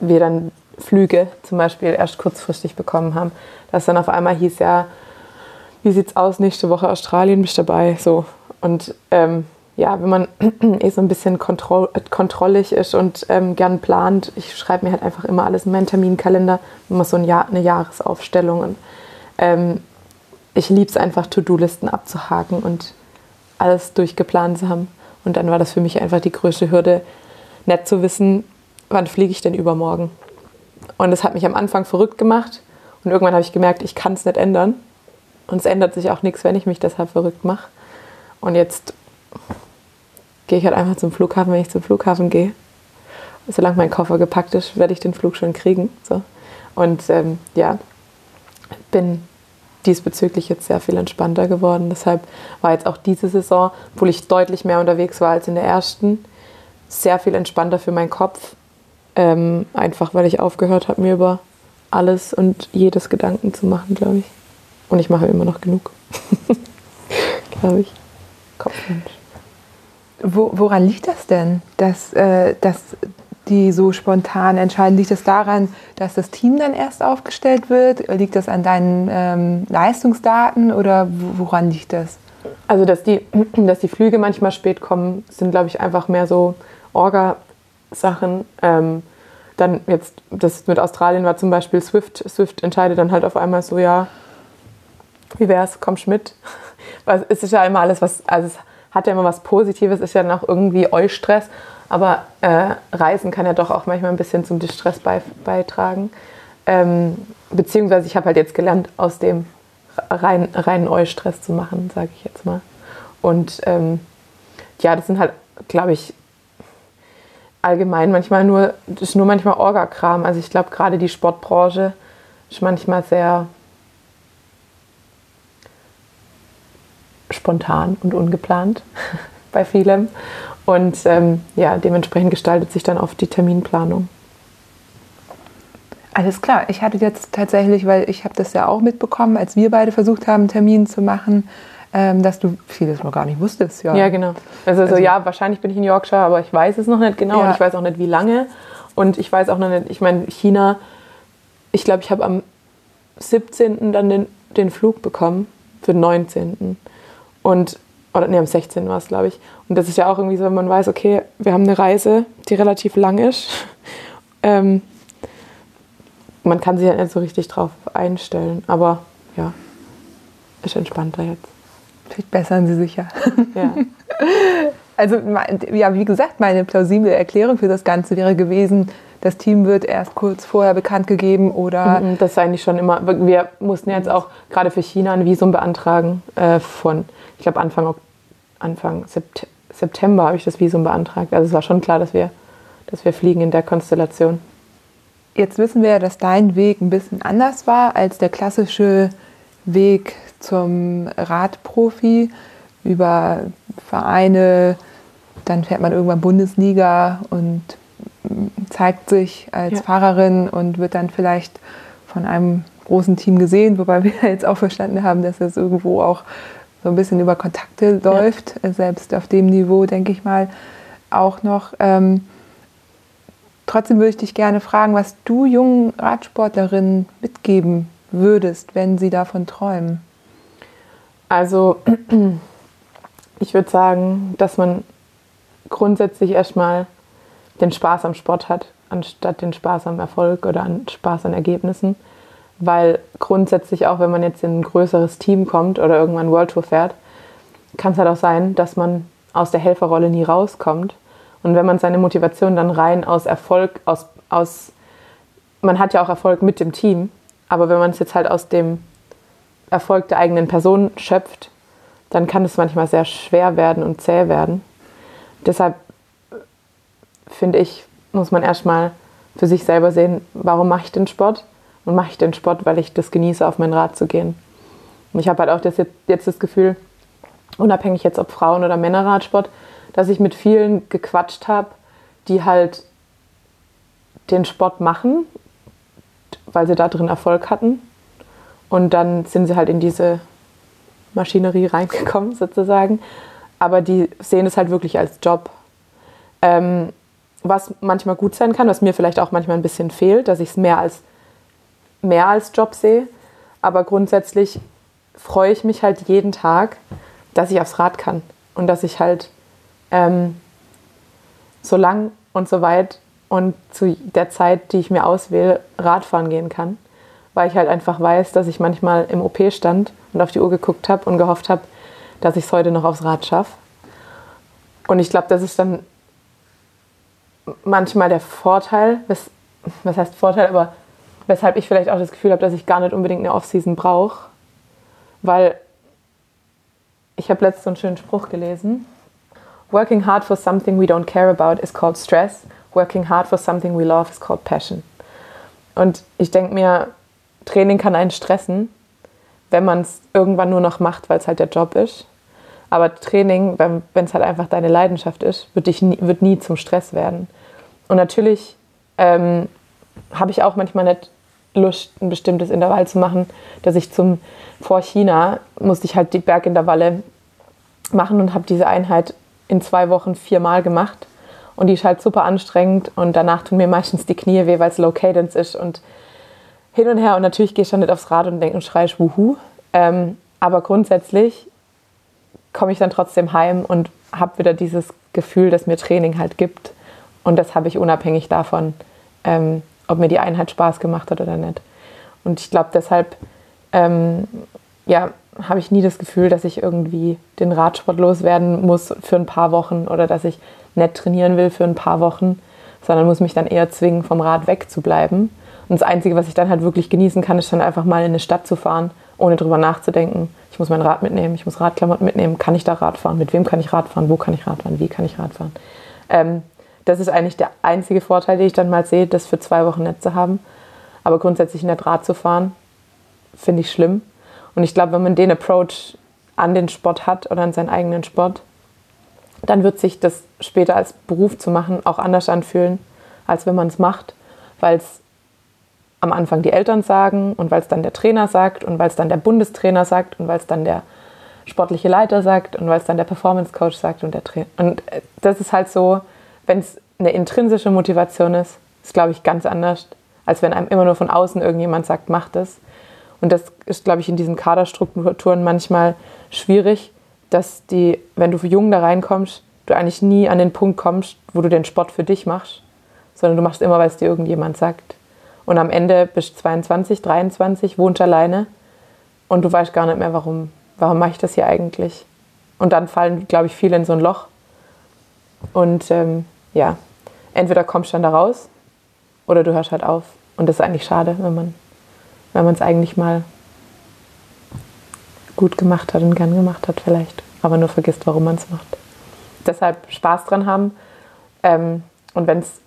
wir dann Flüge zum Beispiel erst kurzfristig bekommen haben. Dass dann auf einmal hieß ja, wie sieht's aus, nächste Woche Australien, bist dabei, so. Und ähm, ja, wenn man eh so ein bisschen kontroll kontrollig ist und ähm, gern plant, ich schreibe mir halt einfach immer alles in meinen Terminkalender, immer so ein Jahr, eine Jahresaufstellung. Und ähm, ich liebe es einfach, To-Do-Listen abzuhaken und alles durchgeplant zu haben. Und dann war das für mich einfach die größte Hürde, nicht zu wissen, wann fliege ich denn übermorgen. Und das hat mich am Anfang verrückt gemacht. Und irgendwann habe ich gemerkt, ich kann es nicht ändern. Und es ändert sich auch nichts, wenn ich mich deshalb verrückt mache. Und jetzt gehe ich halt einfach zum Flughafen, wenn ich zum Flughafen gehe. Solange mein Koffer gepackt ist, werde ich den Flug schon kriegen. So. Und ähm, ja, bin diesbezüglich jetzt sehr viel entspannter geworden. Deshalb war jetzt auch diese Saison, obwohl ich deutlich mehr unterwegs war als in der ersten, sehr viel entspannter für meinen Kopf. Ähm, einfach weil ich aufgehört habe, mir über alles und jedes Gedanken zu machen, glaube ich. Und ich mache immer noch genug. glaube ich. Kopfmensch. Wo, woran liegt das denn, dass, äh, dass die so spontan entscheiden? Liegt das daran, dass das Team dann erst aufgestellt wird? Liegt das an deinen ähm, Leistungsdaten oder woran liegt das? Also, dass die, dass die Flüge manchmal spät kommen, sind, glaube ich, einfach mehr so Orga-Sachen. Ähm, dann jetzt, das mit Australien war zum Beispiel Swift. Swift entscheidet dann halt auf einmal so, ja, wie wär's, kommst mit? es ist ja immer alles, was, also es hat ja immer was Positives, ist ja dann auch irgendwie Eustress. Aber äh, Reisen kann ja doch auch manchmal ein bisschen zum Distress bei, beitragen. Ähm, beziehungsweise ich habe halt jetzt gelernt, aus dem rein, reinen Eustress zu machen, sage ich jetzt mal. Und ähm, ja, das sind halt, glaube ich, allgemein manchmal nur, das ist nur manchmal Orga-Kram. Also ich glaube, gerade die Sportbranche ist manchmal sehr spontan und ungeplant bei vielem. Und ähm, ja, dementsprechend gestaltet sich dann oft die Terminplanung. Alles klar. Ich hatte jetzt tatsächlich, weil ich habe das ja auch mitbekommen, als wir beide versucht haben, einen Termin zu machen, ähm, dass du vieles noch gar nicht wusstest. Ja, ja genau. Also, also, so, ja, wahrscheinlich bin ich in Yorkshire, aber ich weiß es noch nicht genau ja. und ich weiß auch nicht, wie lange. Und ich weiß auch noch nicht, ich meine, China, ich glaube, ich habe am 17. dann den, den Flug bekommen für den 19. Und, oder nee, am 16. war es, glaube ich. Und das ist ja auch irgendwie so, wenn man weiß, okay, wir haben eine Reise, die relativ lang ist. ähm, man kann sich ja nicht so richtig drauf einstellen. Aber ja, ist entspannter jetzt. Vielleicht bessern Sie sich ja. ja. Also, ja, wie gesagt, meine plausible Erklärung für das Ganze wäre gewesen, das Team wird erst kurz vorher bekannt gegeben oder. Mhm, das ist eigentlich schon immer. Wir mussten jetzt auch gerade für China ein Visum beantragen äh, von ich glaube Anfang, Anfang Sept September habe ich das Visum beantragt. Also es war schon klar, dass wir, dass wir fliegen in der Konstellation. Jetzt wissen wir ja, dass dein Weg ein bisschen anders war als der klassische Weg zum Radprofi über Vereine, dann fährt man irgendwann Bundesliga und zeigt sich als ja. Fahrerin und wird dann vielleicht von einem großen Team gesehen, wobei wir jetzt auch verstanden haben, dass es irgendwo auch so ein bisschen über Kontakte läuft, ja. selbst auf dem Niveau, denke ich mal, auch noch. Ähm, trotzdem würde ich dich gerne fragen, was du jungen Radsportlerinnen mitgeben würdest, wenn sie davon träumen. Also, ich würde sagen, dass man grundsätzlich erstmal den Spaß am Sport hat, anstatt den Spaß am Erfolg oder an Spaß an Ergebnissen weil grundsätzlich auch, wenn man jetzt in ein größeres Team kommt oder irgendwann World Tour fährt, kann es halt auch sein, dass man aus der Helferrolle nie rauskommt. Und wenn man seine Motivation dann rein aus Erfolg, aus, aus man hat ja auch Erfolg mit dem Team, aber wenn man es jetzt halt aus dem Erfolg der eigenen Person schöpft, dann kann es manchmal sehr schwer werden und zäh werden. Deshalb finde ich, muss man erstmal für sich selber sehen, warum mache ich den Sport? Und mache ich den Sport, weil ich das genieße, auf mein Rad zu gehen. Und ich habe halt auch das jetzt, das Gefühl, unabhängig jetzt ob Frauen- oder Männerradsport, dass ich mit vielen gequatscht habe, die halt den Sport machen, weil sie da drin Erfolg hatten. Und dann sind sie halt in diese Maschinerie reingekommen, sozusagen. Aber die sehen es halt wirklich als Job. Ähm, was manchmal gut sein kann, was mir vielleicht auch manchmal ein bisschen fehlt, dass ich es mehr als, mehr als Job sehe. Aber grundsätzlich freue ich mich halt jeden Tag, dass ich aufs Rad kann und dass ich halt ähm, so lang und so weit und zu der Zeit, die ich mir auswähle, Radfahren gehen kann. Weil ich halt einfach weiß, dass ich manchmal im OP stand und auf die Uhr geguckt habe und gehofft habe, dass ich es heute noch aufs Rad schaffe. Und ich glaube, das ist dann manchmal der Vorteil, was, was heißt Vorteil, aber weshalb ich vielleicht auch das Gefühl habe, dass ich gar nicht unbedingt eine Offseason brauche. Weil ich habe letztens so einen schönen Spruch gelesen. Working hard for something we don't care about is called stress. Working hard for something we love is called passion. Und ich denke mir, Training kann einen stressen, wenn man es irgendwann nur noch macht, weil es halt der Job ist. Aber Training, wenn es halt einfach deine Leidenschaft ist, wird, dich nie, wird nie zum Stress werden. Und natürlich ähm, habe ich auch manchmal nicht Lust, ein bestimmtes Intervall zu machen, dass ich zum vor China musste ich halt die Bergintervalle machen und habe diese Einheit in zwei Wochen viermal gemacht. Und die ist halt super anstrengend und danach tun mir meistens die Knie weh, weil es Low Cadence ist und hin und her. Und natürlich gehe ich dann nicht aufs Rad und denke und schreie Wuhu. Ähm, aber grundsätzlich komme ich dann trotzdem heim und habe wieder dieses Gefühl, das mir Training halt gibt. Und das habe ich unabhängig davon, ähm, ob mir die Einheit Spaß gemacht hat oder nicht. Und ich glaube, deshalb ähm, ja, habe ich nie das Gefühl, dass ich irgendwie den Radsport loswerden muss für ein paar Wochen oder dass ich nicht trainieren will für ein paar Wochen, sondern muss mich dann eher zwingen, vom Rad wegzubleiben. Und das Einzige, was ich dann halt wirklich genießen kann, ist dann einfach mal in eine Stadt zu fahren, ohne drüber nachzudenken. Ich muss mein Rad mitnehmen, ich muss Radklamotten mitnehmen. Kann ich da Rad fahren? Mit wem kann ich Rad fahren? Wo kann ich Rad fahren? Wie kann ich Rad fahren? Ähm, das ist eigentlich der einzige Vorteil, den ich dann mal sehe, das für zwei Wochen nicht zu haben. Aber grundsätzlich nicht Rad zu fahren, finde ich schlimm. Und ich glaube, wenn man den Approach an den Sport hat oder an seinen eigenen Sport, dann wird sich das später als Beruf zu machen auch anders anfühlen, als wenn man es macht, weil es am Anfang die Eltern sagen und weil es dann der Trainer sagt und weil es dann der Bundestrainer sagt und weil es dann der sportliche Leiter sagt und weil es dann der Performance Coach sagt und der Trainer. Und äh, das ist halt so, wenn es eine intrinsische Motivation ist, ist glaube ich ganz anders, als wenn einem immer nur von außen irgendjemand sagt, mach das. Und das ist, glaube ich, in diesen Kaderstrukturen manchmal schwierig, dass die, wenn du jung da reinkommst, du eigentlich nie an den Punkt kommst, wo du den Sport für dich machst, sondern du machst immer, weil es dir irgendjemand sagt. Und am Ende bist du 22, 23, wohnst alleine und du weißt gar nicht mehr, warum, warum mache ich das hier eigentlich. Und dann fallen, glaube ich, viele in so ein Loch. Und ähm, ja, entweder kommst du dann da raus oder du hörst halt auf. Und das ist eigentlich schade, wenn man wenn es eigentlich mal gut gemacht hat und gern gemacht hat vielleicht, aber nur vergisst, warum man es macht. Deshalb Spaß dran haben ähm, und wenn es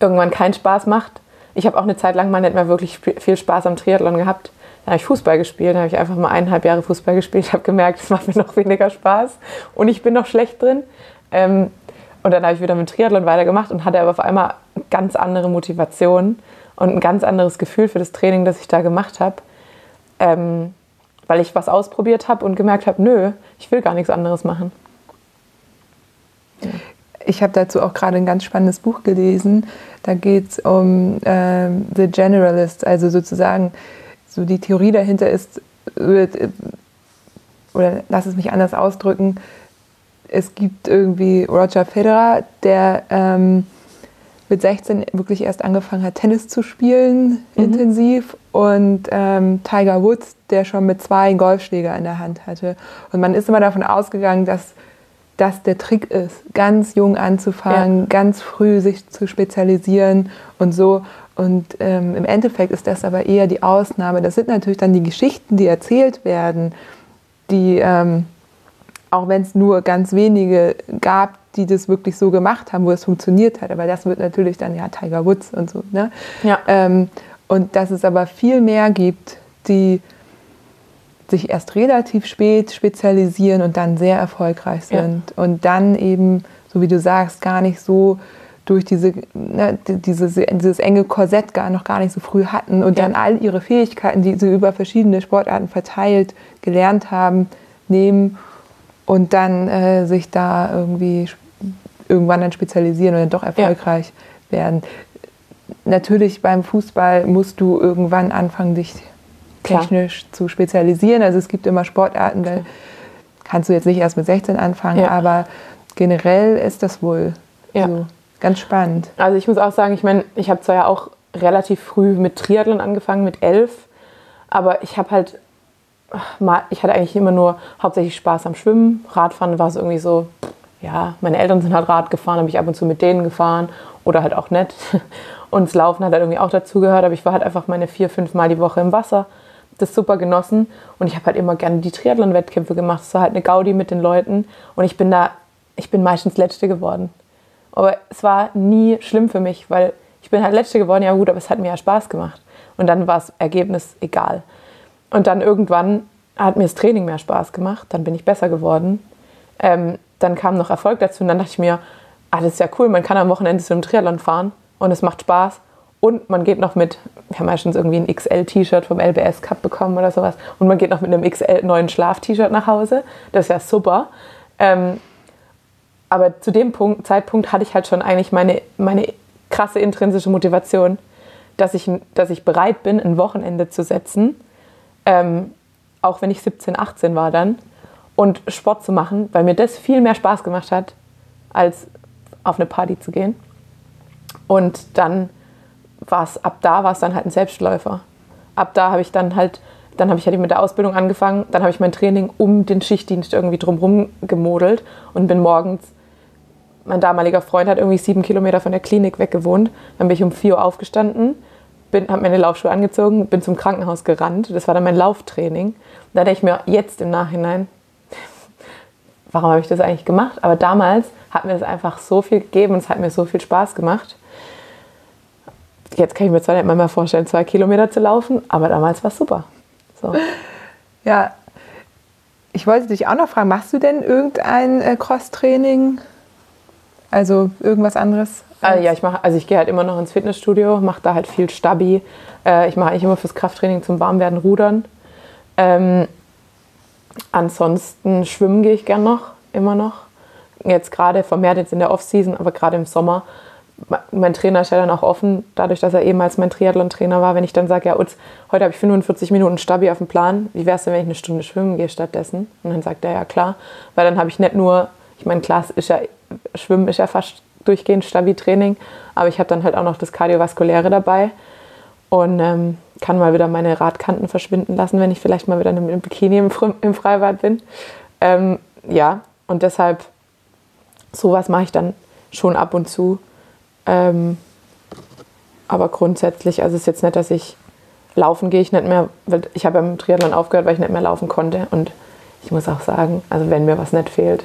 irgendwann keinen Spaß macht, ich habe auch eine Zeit lang mal nicht mehr wirklich viel Spaß am Triathlon gehabt. Dann habe ich Fußball gespielt, dann habe ich einfach mal eineinhalb Jahre Fußball gespielt, habe gemerkt, es macht mir noch weniger Spaß und ich bin noch schlecht drin. Ähm, und dann habe ich wieder mit Triathlon weitergemacht und hatte aber auf einmal ganz andere Motivation und ein ganz anderes Gefühl für das Training, das ich da gemacht habe, ähm, weil ich was ausprobiert habe und gemerkt habe, nö, ich will gar nichts anderes machen. Ich habe dazu auch gerade ein ganz spannendes Buch gelesen. Da geht es um äh, The Generalist, also sozusagen so die Theorie dahinter ist, oder lass es mich anders ausdrücken, es gibt irgendwie Roger Federer, der ähm, mit 16 wirklich erst angefangen hat, Tennis zu spielen, mhm. intensiv. Und ähm, Tiger Woods, der schon mit zwei Golfschläger in der Hand hatte. Und man ist immer davon ausgegangen, dass das der Trick ist, ganz jung anzufangen, ja. ganz früh sich zu spezialisieren und so. Und ähm, im Endeffekt ist das aber eher die Ausnahme. Das sind natürlich dann die Geschichten, die erzählt werden, die, ähm, auch wenn es nur ganz wenige gab, die das wirklich so gemacht haben, wo es funktioniert hat. Aber das wird natürlich dann ja Tiger Woods und so. Ne? Ja. Ähm, und dass es aber viel mehr gibt, die sich erst relativ spät spezialisieren und dann sehr erfolgreich sind. Ja. Und dann eben, so wie du sagst, gar nicht so durch diese, ne, dieses, dieses enge Korsett gar noch gar nicht so früh hatten und ja. dann all ihre Fähigkeiten, die sie über verschiedene Sportarten verteilt gelernt haben, nehmen und dann äh, sich da irgendwie irgendwann dann spezialisieren und dann doch erfolgreich ja. werden. Natürlich beim Fußball musst du irgendwann anfangen, dich technisch Klar. zu spezialisieren. Also es gibt immer Sportarten, da kannst du jetzt nicht erst mit 16 anfangen, ja. aber generell ist das wohl ja. so ganz spannend. Also ich muss auch sagen, ich meine, ich habe zwar ja auch relativ früh mit Triathlon angefangen, mit elf, aber ich habe halt, ich hatte eigentlich immer nur hauptsächlich Spaß am Schwimmen. Radfahren war es irgendwie so, ja, meine Eltern sind halt Rad gefahren, habe ich ab und zu mit denen gefahren oder halt auch nicht. Und das Laufen hat halt irgendwie auch dazugehört, aber ich war halt einfach meine vier, fünf Mal die Woche im Wasser. Das super genossen und ich habe halt immer gerne die Triathlon-Wettkämpfe gemacht. Es war halt eine Gaudi mit den Leuten und ich bin da, ich bin meistens Letzte geworden. Aber es war nie schlimm für mich, weil ich bin halt Letzte geworden, ja gut, aber es hat mir ja Spaß gemacht. Und dann war das Ergebnis egal. Und dann irgendwann hat mir das Training mehr Spaß gemacht, dann bin ich besser geworden. Ähm, dann kam noch Erfolg dazu und dann dachte ich mir, ah, das ist ja cool, man kann am Wochenende zu einem Triathlon fahren und es macht Spaß. Und man geht noch mit, wir haben meistens irgendwie ein XL-T-Shirt vom LBS Cup bekommen oder sowas. Und man geht noch mit einem XL neuen Schlaf-T-Shirt nach Hause. Das ist ja super. Ähm, aber zu dem Punkt, Zeitpunkt hatte ich halt schon eigentlich meine, meine krasse intrinsische Motivation, dass ich, dass ich bereit bin, ein Wochenende zu setzen, ähm, auch wenn ich 17, 18 war dann, und Sport zu machen, weil mir das viel mehr Spaß gemacht hat, als auf eine Party zu gehen. Und dann war es, ab da war es dann halt ein Selbstläufer. Ab da habe ich dann halt, dann habe ich halt mit der Ausbildung angefangen, dann habe ich mein Training um den Schichtdienst irgendwie drumherum gemodelt und bin morgens, mein damaliger Freund hat irgendwie sieben Kilometer von der Klinik weg gewohnt, dann bin ich um vier Uhr aufgestanden, habe meine Laufschuhe angezogen, bin zum Krankenhaus gerannt, das war dann mein Lauftraining. Da denke ich mir jetzt im Nachhinein, warum habe ich das eigentlich gemacht? Aber damals hat mir das einfach so viel gegeben und es hat mir so viel Spaß gemacht. Jetzt kann ich mir zwar nicht mehr vorstellen, zwei Kilometer zu laufen, aber damals war es super. So. Ja, ich wollte dich auch noch fragen, machst du denn irgendein äh, Cross-Training? Also irgendwas anderes? Also, ja, ich mache, also ich gehe halt immer noch ins Fitnessstudio, mache da halt viel Stabi. Äh, ich mache eigentlich immer fürs Krafttraining zum Warmwerden Rudern. Ähm, ansonsten schwimmen gehe ich gern noch, immer noch. Jetzt gerade vermehrt jetzt in der Off-Season, aber gerade im Sommer mein Trainer ist ja dann auch offen, dadurch, dass er ehemals mein Triathlon-Trainer war, wenn ich dann sage, ja, Utz, heute habe ich 45 Minuten Stabi auf dem Plan, wie wäre es denn, wenn ich eine Stunde schwimmen gehe stattdessen? Und dann sagt er, ja klar, weil dann habe ich nicht nur, ich meine, klar, ist ja, Schwimmen ist ja fast durchgehend Stabi-Training, aber ich habe dann halt auch noch das Kardiovaskuläre dabei und ähm, kann mal wieder meine Radkanten verschwinden lassen, wenn ich vielleicht mal wieder im Bikini im, im Freibad bin. Ähm, ja, und deshalb, sowas mache ich dann schon ab und zu. Ähm, aber grundsätzlich, also es ist jetzt nicht, dass ich laufen gehe ich nicht mehr, weil ich habe im Triathlon aufgehört, weil ich nicht mehr laufen konnte. Und ich muss auch sagen, also wenn mir was nicht fehlt,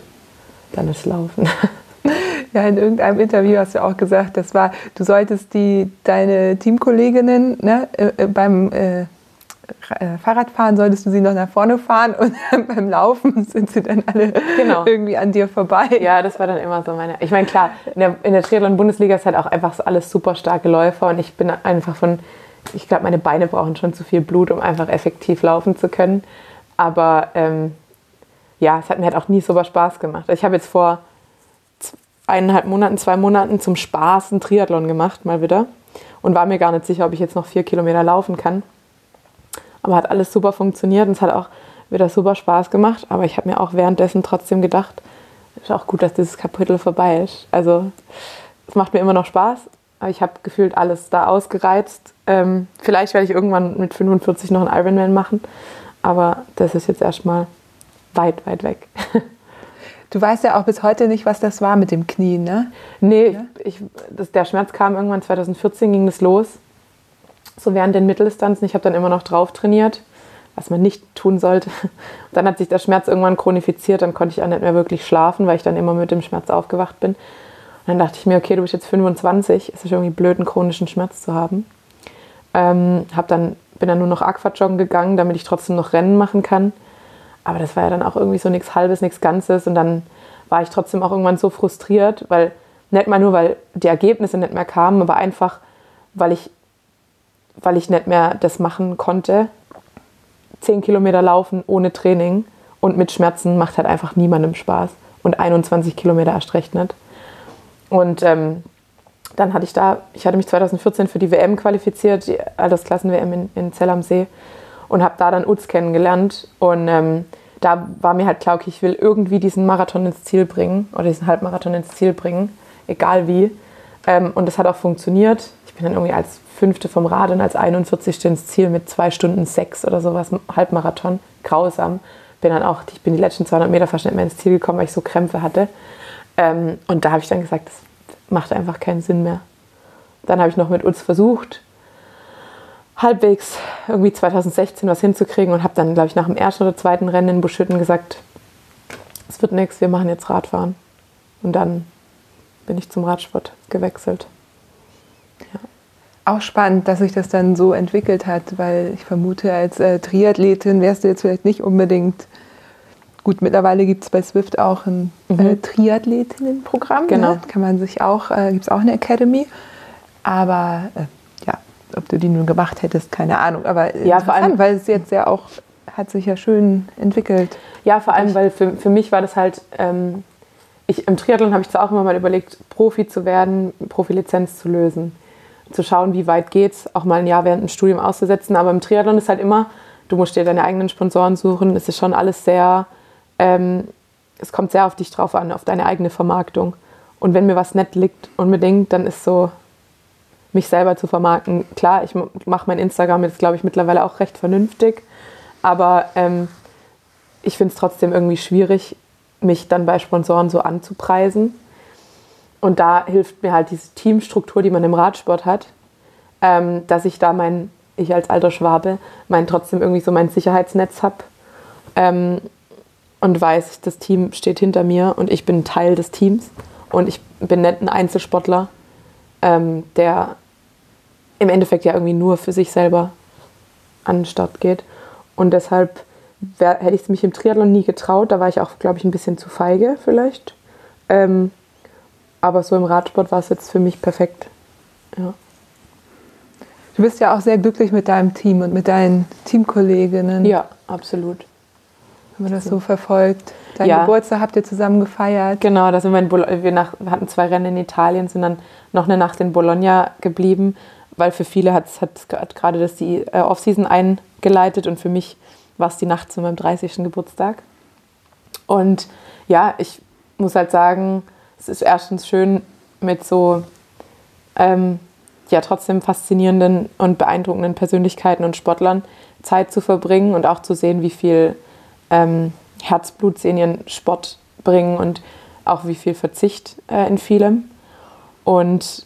dann ist Laufen. Ja, in irgendeinem Interview hast du auch gesagt, das war, du solltest die deine Teamkolleginnen ne, äh, äh beim äh, äh, Fahrradfahren solltest du sie noch nach vorne fahren und beim Laufen sind sie dann alle genau. irgendwie an dir vorbei. Ja, das war dann immer so meine. Ich meine, klar, in der, in der Triathlon-Bundesliga ist halt auch einfach so alles super starke Läufer und ich bin einfach von, ich glaube, meine Beine brauchen schon zu viel Blut, um einfach effektiv laufen zu können. Aber ähm, ja, es hat mir halt auch nie super Spaß gemacht. Ich habe jetzt vor eineinhalb Monaten, zwei Monaten zum Spaß einen Triathlon gemacht, mal wieder. Und war mir gar nicht sicher, ob ich jetzt noch vier Kilometer laufen kann. Aber hat alles super funktioniert und es hat auch wieder super Spaß gemacht. Aber ich habe mir auch währenddessen trotzdem gedacht, ist auch gut, dass dieses Kapitel vorbei ist. Also es macht mir immer noch Spaß, aber ich habe gefühlt alles da ausgereizt. Ähm, vielleicht werde ich irgendwann mit 45 noch einen Ironman machen, aber das ist jetzt erstmal weit, weit weg. Du weißt ja auch bis heute nicht, was das war mit dem Knie, ne? Nee, ja? ich, das, der Schmerz kam irgendwann 2014, ging das los so während den Mitteldistanzen. Ich habe dann immer noch drauf trainiert, was man nicht tun sollte. Dann hat sich der Schmerz irgendwann chronifiziert, dann konnte ich auch nicht mehr wirklich schlafen, weil ich dann immer mit dem Schmerz aufgewacht bin. Und dann dachte ich mir, okay, du bist jetzt 25, es ist irgendwie blöd, einen chronischen Schmerz zu haben. Ähm, hab dann, bin dann nur noch Aquajoggen gegangen, damit ich trotzdem noch Rennen machen kann. Aber das war ja dann auch irgendwie so nichts Halbes, nichts Ganzes. Und dann war ich trotzdem auch irgendwann so frustriert, weil nicht mal nur, weil die Ergebnisse nicht mehr kamen, aber einfach, weil ich weil ich nicht mehr das machen konnte. Zehn Kilometer laufen ohne Training und mit Schmerzen macht halt einfach niemandem Spaß. Und 21 Kilometer erst recht nicht. Und ähm, dann hatte ich da, ich hatte mich 2014 für die WM qualifiziert, die Altersklassen-WM in, in Zell am See und habe da dann Utz kennengelernt. Und ähm, da war mir halt klar, okay, ich will irgendwie diesen Marathon ins Ziel bringen oder diesen Halbmarathon ins Ziel bringen, egal wie. Ähm, und das hat auch funktioniert. Ich bin dann irgendwie als Fünfte vom Rad und als 41. ins Ziel mit zwei Stunden sechs oder sowas, Halbmarathon. Grausam. Bin dann auch, ich bin die letzten 200 Meter fast nicht mehr ins Ziel gekommen, weil ich so Krämpfe hatte. Ähm, und da habe ich dann gesagt, das macht einfach keinen Sinn mehr. Dann habe ich noch mit uns versucht, halbwegs irgendwie 2016 was hinzukriegen und habe dann, glaube ich, nach dem ersten oder zweiten Rennen in Buschütten gesagt, es wird nichts, wir machen jetzt Radfahren. Und dann bin ich zum Radsport gewechselt. Ja. Auch spannend, dass sich das dann so entwickelt hat, weil ich vermute, als äh, Triathletin wärst du jetzt vielleicht nicht unbedingt. Gut, mittlerweile gibt es bei Swift auch ein mhm. äh, Triathletinnenprogramm. Ne? Genau. Ne? Kann man sich auch, äh, gibt es auch eine Academy. Aber äh, ob du die nun gemacht hättest, keine Ahnung. Aber ja, vor allem, weil es jetzt ja auch hat sich ja schön entwickelt. Ja, vor allem, weil für, für mich war das halt ähm, ich, im Triathlon habe ich zwar auch immer mal überlegt, Profi zu werden, Profilizenz zu lösen, zu schauen, wie weit geht's, auch mal ein Jahr während dem Studium auszusetzen. Aber im Triathlon ist halt immer, du musst dir deine eigenen Sponsoren suchen. Es ist schon alles sehr, ähm, es kommt sehr auf dich drauf an, auf deine eigene Vermarktung. Und wenn mir was nett liegt unbedingt, dann ist so, mich selber zu vermarkten. Klar, ich mache mein Instagram jetzt, glaube ich, mittlerweile auch recht vernünftig. Aber ähm, ich finde es trotzdem irgendwie schwierig, mich dann bei Sponsoren so anzupreisen. Und da hilft mir halt diese Teamstruktur, die man im Radsport hat, ähm, dass ich da mein, ich als alter Schwabe, mein trotzdem irgendwie so mein Sicherheitsnetz habe ähm, und weiß, das Team steht hinter mir und ich bin Teil des Teams und ich bin nicht ein Einzelsportler, ähm, der im Endeffekt ja irgendwie nur für sich selber an den Start geht. Und deshalb wär, hätte ich es mich im Triathlon nie getraut. Da war ich auch, glaube ich, ein bisschen zu feige vielleicht. Ähm, aber so im Radsport war es jetzt für mich perfekt. Ja. Du bist ja auch sehr glücklich mit deinem Team und mit deinen Teamkolleginnen. Ja, absolut. Wenn man das so verfolgt. Dein ja. Geburtstag habt ihr zusammen gefeiert. Genau, da sind wir in Bologna, wir, nach, wir hatten zwei Rennen in Italien, sind dann noch eine Nacht in Bologna geblieben, weil für viele hat es gerade das die äh, Offseason eingeleitet und für mich war es die Nacht zu meinem 30. Geburtstag. Und ja, ich muss halt sagen, es ist erstens schön mit so ähm, ja trotzdem faszinierenden und beeindruckenden Persönlichkeiten und Sportlern Zeit zu verbringen und auch zu sehen, wie viel ähm, Herzblut Sport bringen und auch wie viel Verzicht äh, in vielem. Und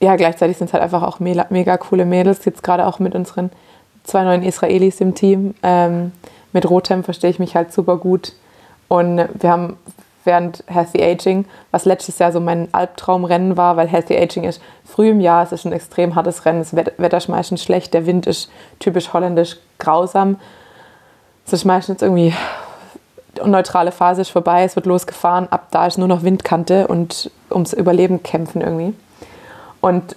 ja, gleichzeitig sind es halt einfach auch mega, mega coole Mädels, jetzt gerade auch mit unseren zwei neuen Israelis im Team. Ähm, mit Rotem verstehe ich mich halt super gut. Und wir haben während Healthy Aging, was letztes Jahr so mein Albtraumrennen war, weil Healthy Aging ist früh im Jahr, es ist ein extrem hartes Rennen, das Wetter ist meistens schlecht, der Wind ist typisch holländisch grausam. Es ist meistens irgendwie die neutrale Phase ist vorbei, es wird losgefahren, ab da ist nur noch Windkante und ums Überleben kämpfen irgendwie. Und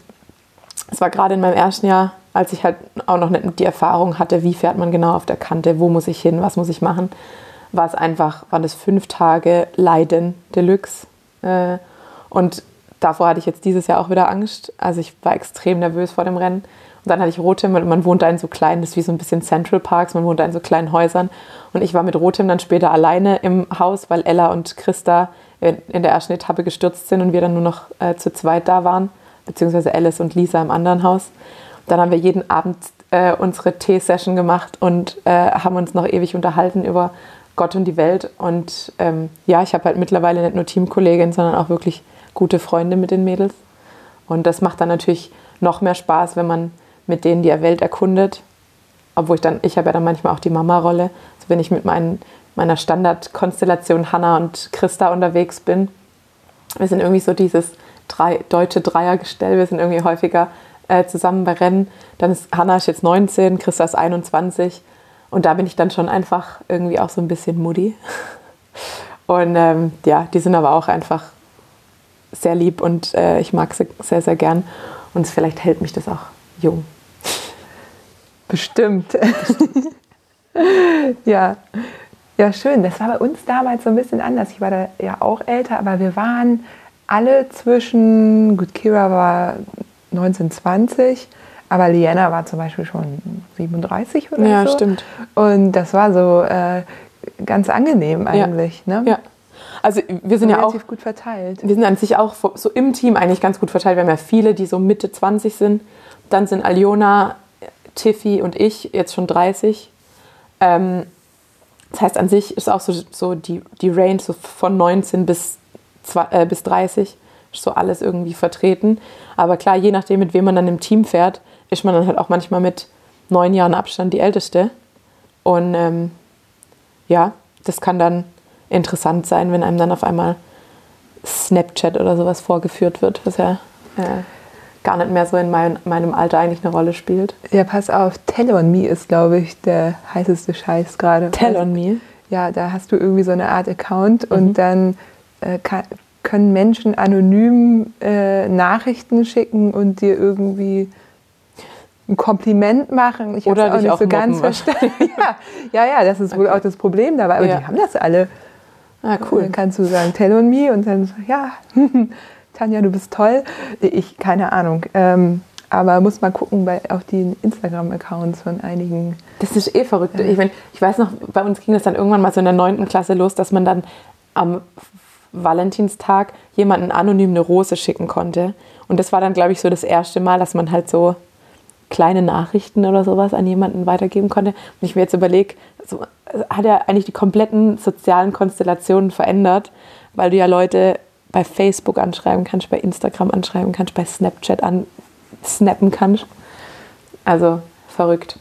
es war gerade in meinem ersten Jahr als ich halt auch noch nicht die Erfahrung hatte, wie fährt man genau auf der Kante, wo muss ich hin, was muss ich machen, war es einfach, waren das fünf Tage Leiden Deluxe. Äh, und davor hatte ich jetzt dieses Jahr auch wieder Angst. Also ich war extrem nervös vor dem Rennen. Dann hatte ich Rotem und man wohnt da in so kleinen, das ist wie so ein bisschen Central Parks, man wohnt da in so kleinen Häusern. Und ich war mit Rotem dann später alleine im Haus, weil Ella und Christa in der ersten Etappe gestürzt sind und wir dann nur noch äh, zu zweit da waren, beziehungsweise Alice und Lisa im anderen Haus. Dann haben wir jeden Abend äh, unsere Tee-Session gemacht und äh, haben uns noch ewig unterhalten über Gott und die Welt. Und ähm, ja, ich habe halt mittlerweile nicht nur Teamkolleginnen, sondern auch wirklich gute Freunde mit den Mädels. Und das macht dann natürlich noch mehr Spaß, wenn man mit denen die Welt erkundet. Obwohl ich dann, ich habe ja dann manchmal auch die Mama-Rolle. Also wenn ich mit meinen, meiner Standardkonstellation Hanna und Christa unterwegs bin. Wir sind irgendwie so dieses drei, deutsche Dreiergestell. Wir sind irgendwie häufiger äh, zusammen bei Rennen. Dann ist Hanna ist jetzt 19, Christa ist 21. Und da bin ich dann schon einfach irgendwie auch so ein bisschen moody. Und ähm, ja, die sind aber auch einfach sehr lieb und äh, ich mag sie sehr, sehr gern. Und vielleicht hält mich das auch jung. Bestimmt. ja. Ja, schön. Das war bei uns damals so ein bisschen anders. Ich war da ja auch älter, aber wir waren alle zwischen, gut, Kira war 1920, aber Liana war zum Beispiel schon 37 oder Ja, so. stimmt. Und das war so äh, ganz angenehm eigentlich. Ne? Ja. Also wir sind ja auch, relativ gut verteilt. wir sind an sich auch so im Team eigentlich ganz gut verteilt. Wir haben ja viele, die so Mitte 20 sind. Dann sind Aliona, Tiffy und ich jetzt schon 30. Ähm, das heißt, an sich ist auch so, so die, die Range so von 19 bis, äh, bis 30 ist so alles irgendwie vertreten. Aber klar, je nachdem, mit wem man dann im Team fährt, ist man dann halt auch manchmal mit neun Jahren Abstand die Älteste. Und ähm, ja, das kann dann interessant sein, wenn einem dann auf einmal Snapchat oder sowas vorgeführt wird, was ja äh, gar nicht mehr so in mein, meinem Alter eigentlich eine Rolle spielt. Ja, pass auf, Tell on Me ist, glaube ich, der heißeste Scheiß gerade. Tell on me. Ja, da hast du irgendwie so eine Art Account Mhm. und dann äh, kann, können Menschen anonym äh, Nachrichten schicken und dir irgendwie ein Kompliment machen. Ich hab's Oder dich auch so ganz verstanden. ja, ja, ja, das ist wohl auch das Problem dabei. Aber Ja. die haben das alle. Ah, Dann cool. kannst du sagen, tell on me und dann, ja, Tanja, du bist toll. Ich, keine Ahnung. Ähm, aber muss mal gucken bei auf die Instagram-Accounts von einigen. Das ist eh verrückt. Ich, mein, ich weiß noch, bei uns ging das dann irgendwann mal so in der 9. Klasse los, dass man dann am Valentinstag jemanden anonym eine Rose schicken konnte. Und das war dann, glaube ich, so das erste Mal, dass man halt so kleine Nachrichten oder sowas an jemanden weitergeben konnte. Und ich mir jetzt überlege, so, hat ja eigentlich die kompletten sozialen Konstellationen verändert, weil du ja Leute bei Facebook anschreiben kannst, bei Instagram anschreiben kannst, bei Snapchat ansnappen kannst. Also verrückt.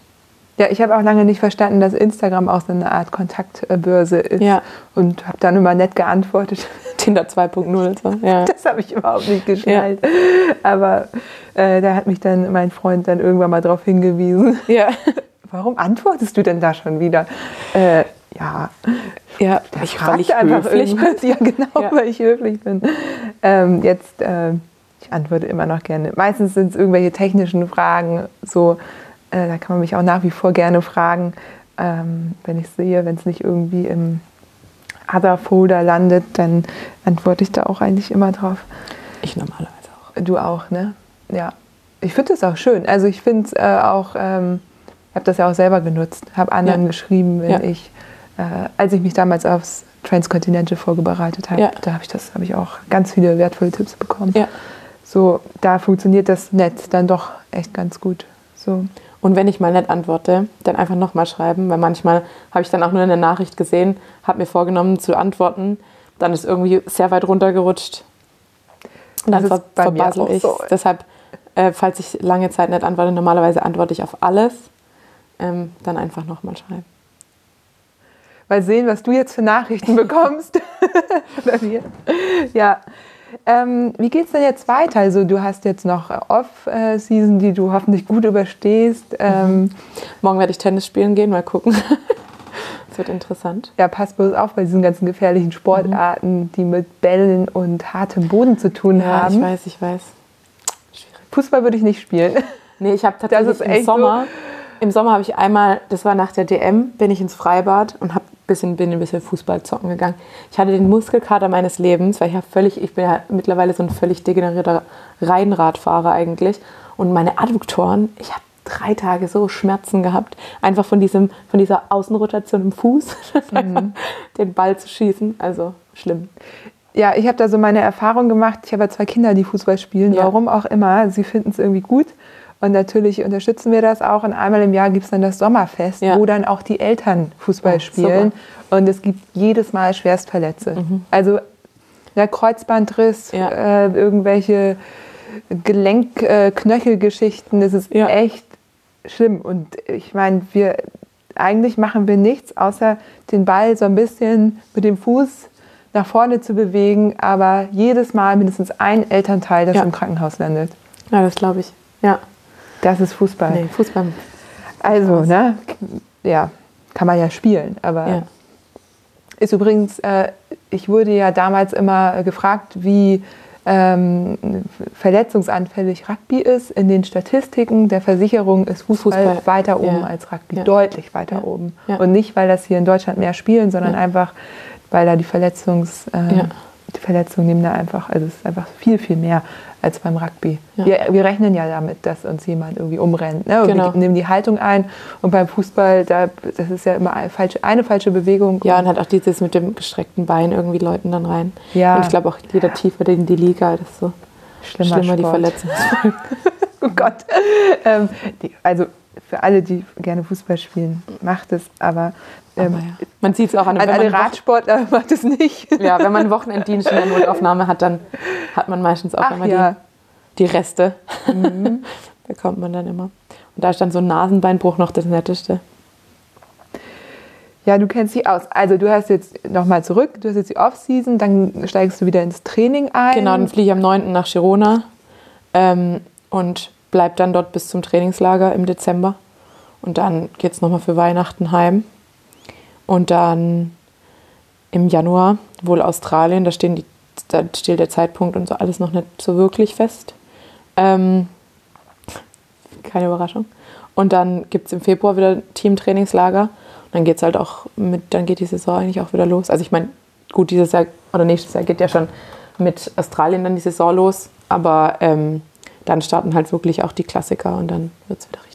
Ja, ich habe auch lange nicht verstanden, dass Instagram auch so eine Art Kontaktbörse ist. Ja. Und habe dann immer nett geantwortet. Tinder 2.0. So. Ja. Das habe ich überhaupt nicht geschnallt. Aber äh, da hat mich dann mein Freund dann irgendwann mal darauf hingewiesen. Ja. Warum antwortest du denn da schon wieder? Äh, ja, ja, ich, weil ich einfach höflich bin. Ja, genau, Ja. weil ich höflich bin. Ähm, jetzt, äh, ich antworte immer noch gerne. Meistens sind es irgendwelche technischen Fragen, so, äh, da kann man mich auch nach wie vor gerne fragen, ähm, wenn ich sehe, wenn es nicht irgendwie im Other-Folder landet, dann antworte ich da auch eigentlich immer drauf. Ich normalerweise auch. Du auch, ne? Ja. Ich finde das auch schön. Also ich finde es äh, auch, ähm, ich habe das ja auch selber genutzt, habe anderen Ja. geschrieben, wenn Ja. ich, äh, als ich mich damals aufs Transcontinental vorbereitet habe, Ja. da habe ich das, habe ich auch ganz viele wertvolle Tipps bekommen. Ja. So, da funktioniert das Netz dann doch echt ganz gut. So. Und wenn ich mal nicht antworte, dann einfach nochmal schreiben, weil manchmal habe ich dann auch nur eine Nachricht gesehen, habe mir vorgenommen zu antworten, dann ist irgendwie sehr weit runtergerutscht. Und dann Das ist ver verbassel ich. so. Deshalb, äh, falls ich lange Zeit nicht antworte, normalerweise antworte ich auf alles, ähm, dann einfach nochmal schreiben. Mal sehen, was du jetzt für Nachrichten bekommst. Ja. Ähm, wie geht's denn jetzt weiter? Also du hast jetzt noch äh, Off-Season, die du hoffentlich gut überstehst. Ähm, Morgen werde ich Tennis spielen gehen, mal gucken. Das wird interessant. ja, pass bloß auf bei diesen ganzen gefährlichen Sportarten, die mit Bällen und hartem Boden zu tun Ja, haben. ich weiß, ich weiß. Schwierig. Fußball würde ich nicht spielen. Nee, ich habe tatsächlich im Sommer, im Sommer habe ich einmal, das war nach der DM, bin ich ins Freibad und hab bisschen, bin ein bisschen Fußball zocken gegangen. Ich hatte den Muskelkater meines Lebens, weil ich ja völlig, ich bin ja mittlerweile so ein völlig degenerierter Rennradfahrer eigentlich. Und meine Adduktoren, ich habe drei Tage so Schmerzen gehabt, einfach von, diesem, von dieser Außenrotation im Fuß, einfach den Ball zu schießen. Also schlimm. Ja, ich habe da so meine Erfahrung gemacht. Ich habe ja zwei Kinder, die Fußball spielen, Ja. warum auch immer. Sie finden es irgendwie gut. Und natürlich unterstützen wir das auch. Und einmal im Jahr gibt es dann das Sommerfest, Ja. wo dann auch die Eltern Fußball Oh, spielen. Und es gibt jedes Mal Schwerstverletze. Also der Kreuzbandriss, Ja. äh, irgendwelche Gelenk-Knöchelgeschichten. das ist Ja. echt schlimm. Und ich meine, wir eigentlich machen wir nichts, außer den Ball so ein bisschen mit dem Fuß nach vorne zu bewegen, aber jedes Mal mindestens ein Elternteil, das Ja. im Krankenhaus landet. Ja, das glaube ich. Ja. Das ist Fußball. Nee, Fußball. Also, ne, ja, kann man ja spielen, aber Ja. ist übrigens, äh, ich wurde ja damals immer gefragt, wie ähm, verletzungsanfällig Rugby ist. In den Statistiken der Versicherung ist Fußball, Fußball, weiter oben ja. als Rugby, Ja. deutlich weiter Ja. oben. Ja. Und nicht, weil das hier in Deutschland mehr spielen, sondern Ja. einfach, weil da die Verletzungsquote Ja. die Verletzungen nehmen da einfach, also es ist einfach viel, viel mehr als beim Rugby. Ja. Wir, wir rechnen ja damit, dass uns jemand irgendwie umrennt. Ne? Genau. Wir nehmen die Haltung ein und beim Fußball, da, das ist ja immer eine falsche, eine falsche Bewegung. Ja, und halt auch dieses mit dem gestreckten Bein irgendwie Leuten dann rein. Ja. Und ich glaube auch jeder tiefer in die Liga, desto schlimmer, schlimmer die. Verletzungsfolgen. Oh Gott. Ähm, die, also für alle, die gerne Fußball spielen, macht es, aber, ähm, ja. Man sieht es auch an, wenn alle Radsportler macht es nicht. Ja, wenn man einen Wochenenddienst in der Notaufnahme hat, dann hat man meistens auch Ach immer ja. Mhm. die, die Reste. Bekommt man dann immer. Und da ist dann so ein Nasenbeinbruch noch das Netteste. Ja, du kennst dich aus. Also du hast jetzt nochmal zurück, du hast jetzt die Off-Season, dann steigst du wieder ins Training ein. Genau, dann fliege ich am 9. nach Girona ähm, und bleib dann dort bis zum Trainingslager im Dezember. Und dann geht es nochmal für Weihnachten heim. Und dann im Januar wohl Australien, da, stehen die, da steht der Zeitpunkt und so alles noch nicht so wirklich fest. Ähm, keine Überraschung. Und dann gibt es im Februar wieder Teamtrainingslager. Und dann geht halt auch mit, dann geht die Saison eigentlich auch wieder los. Also ich meine, gut, dieses Jahr oder nächstes Jahr geht ja schon mit Australien dann die Saison los. Aber ähm, dann starten halt wirklich auch die Klassiker und dann wird es wieder.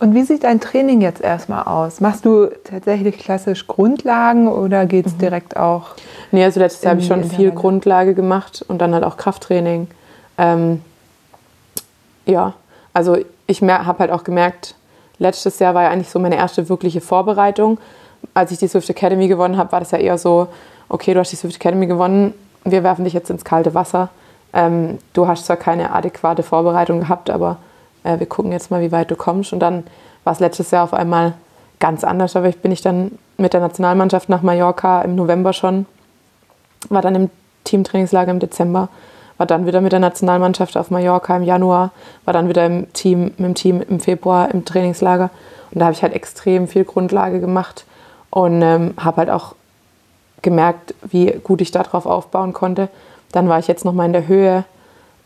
Und wie sieht dein Training jetzt erstmal aus? Machst du tatsächlich klassisch Grundlagen oder geht es Mhm. direkt auch? Nee, also letztes Jahr habe ich schon viel. Grundlage gemacht und dann halt auch Krafttraining. Ähm, ja, also ich habe halt auch gemerkt, letztes Jahr war ja eigentlich so meine erste wirkliche Vorbereitung. Als ich die Swift Academy gewonnen habe, war das ja eher so, okay, du hast die Swift Academy gewonnen, wir werfen dich jetzt ins kalte Wasser. Ähm, du hast zwar keine adäquate Vorbereitung gehabt, aber äh, wir gucken jetzt mal, wie weit du kommst. Und dann war es letztes Jahr auf einmal ganz anders. Aber ich bin ich dann mit der Nationalmannschaft nach Mallorca im November schon war dann im Teamtrainingslager im Dezember, war dann wieder mit der Nationalmannschaft auf Mallorca im Januar, war dann wieder im Team, mit dem Team im Februar im Trainingslager. Und da habe ich halt extrem viel Grundlage gemacht und ähm, habe halt auch gemerkt, wie gut ich darauf aufbauen konnte. Dann war ich jetzt nochmal in der Höhe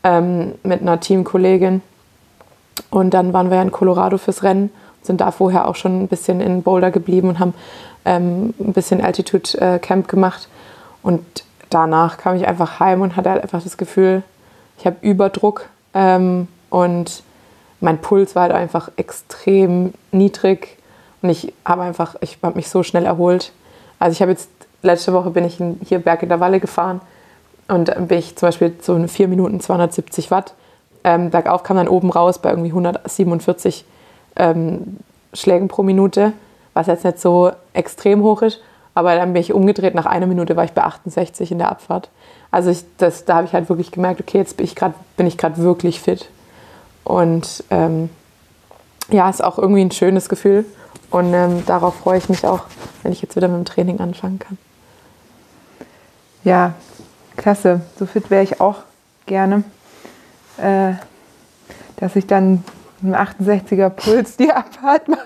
ähm, mit einer Teamkollegin und dann waren wir ja in Colorado fürs Rennen, sind da vorher auch schon ein bisschen in Boulder geblieben und haben ähm, ein bisschen Altitude äh, Camp gemacht. Und danach kam ich einfach heim und hatte halt einfach das Gefühl, ich habe Überdruck ähm, und mein Puls war halt einfach extrem niedrig und ich habe einfach, ich habe mich so schnell erholt. Also ich habe jetzt, letzte Woche bin ich hier Berg in der Walle gefahren und bin ich zum Beispiel so in vier Minuten 270 Watt. Ähm, bergauf kam dann oben raus bei irgendwie 147 ähm, Schlägen pro Minute, was jetzt nicht so extrem hoch ist. Aber dann bin ich umgedreht, nach einer Minute war ich bei 68 in der Abfahrt. Also ich, das, da habe ich halt wirklich gemerkt, okay, jetzt bin ich gerade wirklich fit. Und ähm, ja, ist auch irgendwie ein schönes Gefühl. Und ähm, darauf freue ich mich auch, wenn ich jetzt wieder mit dem Training anfangen kann. Ja, klasse. So fit wäre ich auch gerne. Äh, dass ich dann mit einem 68er Puls die Abfahrt mache.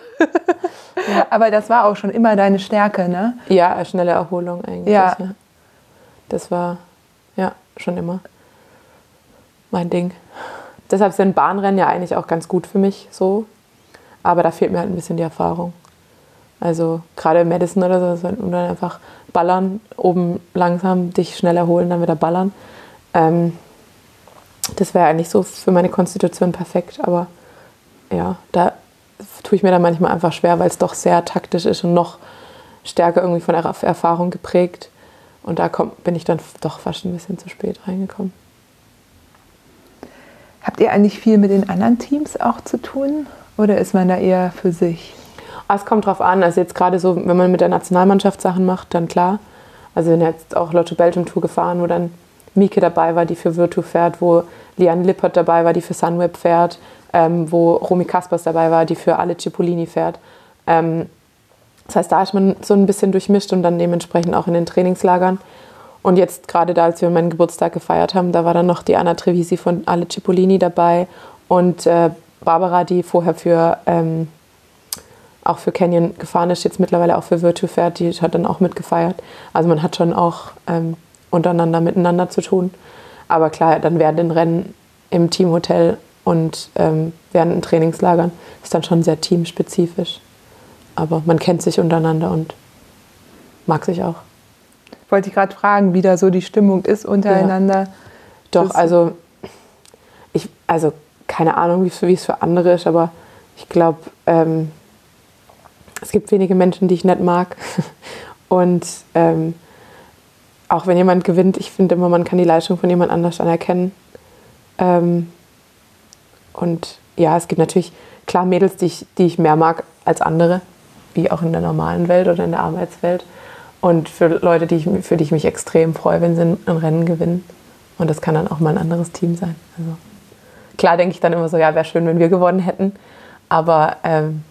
Aber das war auch schon immer deine Stärke, ne? Ja, schnelle Erholung eigentlich. Ja. Das war ja schon immer mein Ding. Deshalb sind Bahnrennen ja eigentlich auch ganz gut für mich so. Aber da fehlt mir halt ein bisschen die Erfahrung. Also gerade im Madison oder so, so, und dann einfach ballern, oben langsam dich schnell erholen, dann wieder ballern. Ähm, das wäre eigentlich so für meine Konstitution perfekt, aber ja, da tue ich mir dann manchmal einfach schwer, weil es doch sehr taktisch ist und noch stärker irgendwie von Erfahrung geprägt. Und da komm, bin ich dann doch fast ein bisschen zu spät reingekommen. Habt ihr eigentlich viel mit den anderen Teams auch zu tun? Oder ist man da eher für sich? Ah, Es kommt drauf an. Also jetzt gerade so, wenn man mit der Nationalmannschaft Sachen macht, dann klar. Also sind jetzt auch Lotto Belgium Tour gefahren, wo dann Mieke dabei war, die für Virtu fährt, wo Liane Lippert dabei war, die für Sunweb fährt, ähm, wo Romy Kaspers dabei war, die für alle Cipollini fährt. Ähm, das heißt, da ist man so ein bisschen durchmischt und dann dementsprechend auch in den Trainingslagern. Und jetzt gerade da, als wir meinen Geburtstag gefeiert haben, da war dann noch die Anna Trevisi von alle Cipollini dabei und äh, Barbara, die vorher für ähm, auch für Canyon gefahren ist, jetzt mittlerweile auch für Virtu fährt, die hat dann auch mitgefeiert. Also man hat schon auch ähm, untereinander miteinander zu tun. Aber klar, dann während den Rennen im Teamhotel und ähm, während den Trainingslagern ist dann schon sehr teamspezifisch. Aber man kennt sich untereinander und mag sich auch. wollte ich gerade fragen, wie da so die Stimmung ist untereinander. Ja. Doch, das also ich, also keine Ahnung, wie es für andere ist, aber ich glaube, ähm, es gibt wenige Menschen, die ich nicht mag. Und ähm, auch wenn jemand gewinnt, ich finde immer, man kann die Leistung von jemand anders anerkennen. Ähm, und ja, es gibt natürlich klar Mädels, die ich, die ich mehr mag als andere, wie auch in der normalen Welt oder in der Arbeitswelt. Und für Leute, die ich, für die ich mich extrem freue, wenn sie ein Rennen gewinnen. Und das kann dann auch mal ein anderes Team sein. Also klar denke ich dann immer so, ja, wäre schön, wenn wir gewonnen hätten. Aber ähm,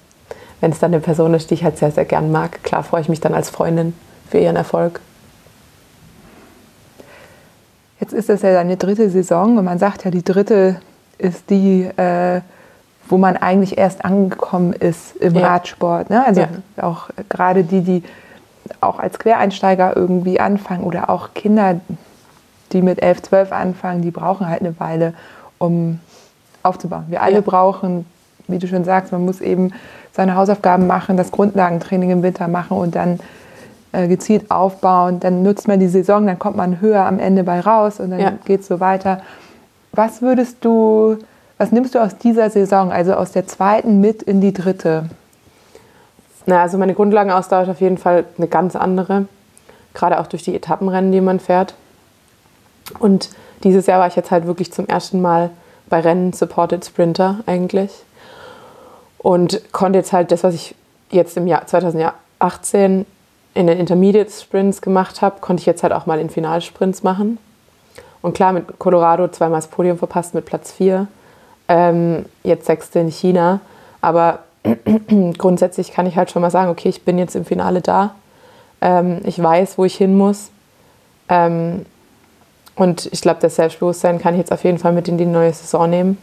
wenn es dann eine Person ist, die ich halt sehr, sehr gern mag, klar freue ich mich dann als Freundin für ihren Erfolg. Jetzt ist das ja deine dritte Saison und man sagt ja, die dritte ist die, äh, wo man eigentlich erst angekommen ist im ja. Radsport. Ne? Also ja. auch gerade die, die auch als Quereinsteiger irgendwie anfangen oder auch Kinder, die mit 11, 12 anfangen, die brauchen halt eine Weile, um aufzubauen. Wir alle ja. brauchen, wie du schon sagst, man muss eben seine Hausaufgaben machen, das Grundlagentraining im Winter machen und dann gezielt aufbauen. Dann nutzt man die Saison, dann kommt man höher am Ende bei raus und dann ja. geht es so weiter. Was würdest du, was nimmst du aus dieser Saison, also aus der zweiten mit in die dritte? Na, also meine Grundlagenausdauer ist auf jeden Fall eine ganz andere. Gerade auch durch die Etappenrennen, die man fährt. Und dieses Jahr war ich jetzt halt wirklich zum ersten Mal bei Rennen Supported Sprinter eigentlich. Und konnte jetzt halt das, was ich jetzt im Jahr 2018 in den Intermediate Sprints gemacht habe, konnte ich jetzt halt auch mal in Finalsprints machen. Und klar, mit Colorado zweimal das Podium verpasst mit Platz 4. Ähm, jetzt sechste in China. Aber grundsätzlich kann ich halt schon mal sagen, okay, ich bin jetzt im Finale da. Ähm, ich weiß, wo ich hin muss. Ähm, und ich glaube, das Selbstbewusstsein kann ich jetzt auf jeden Fall mit in die neue Saison nehmen.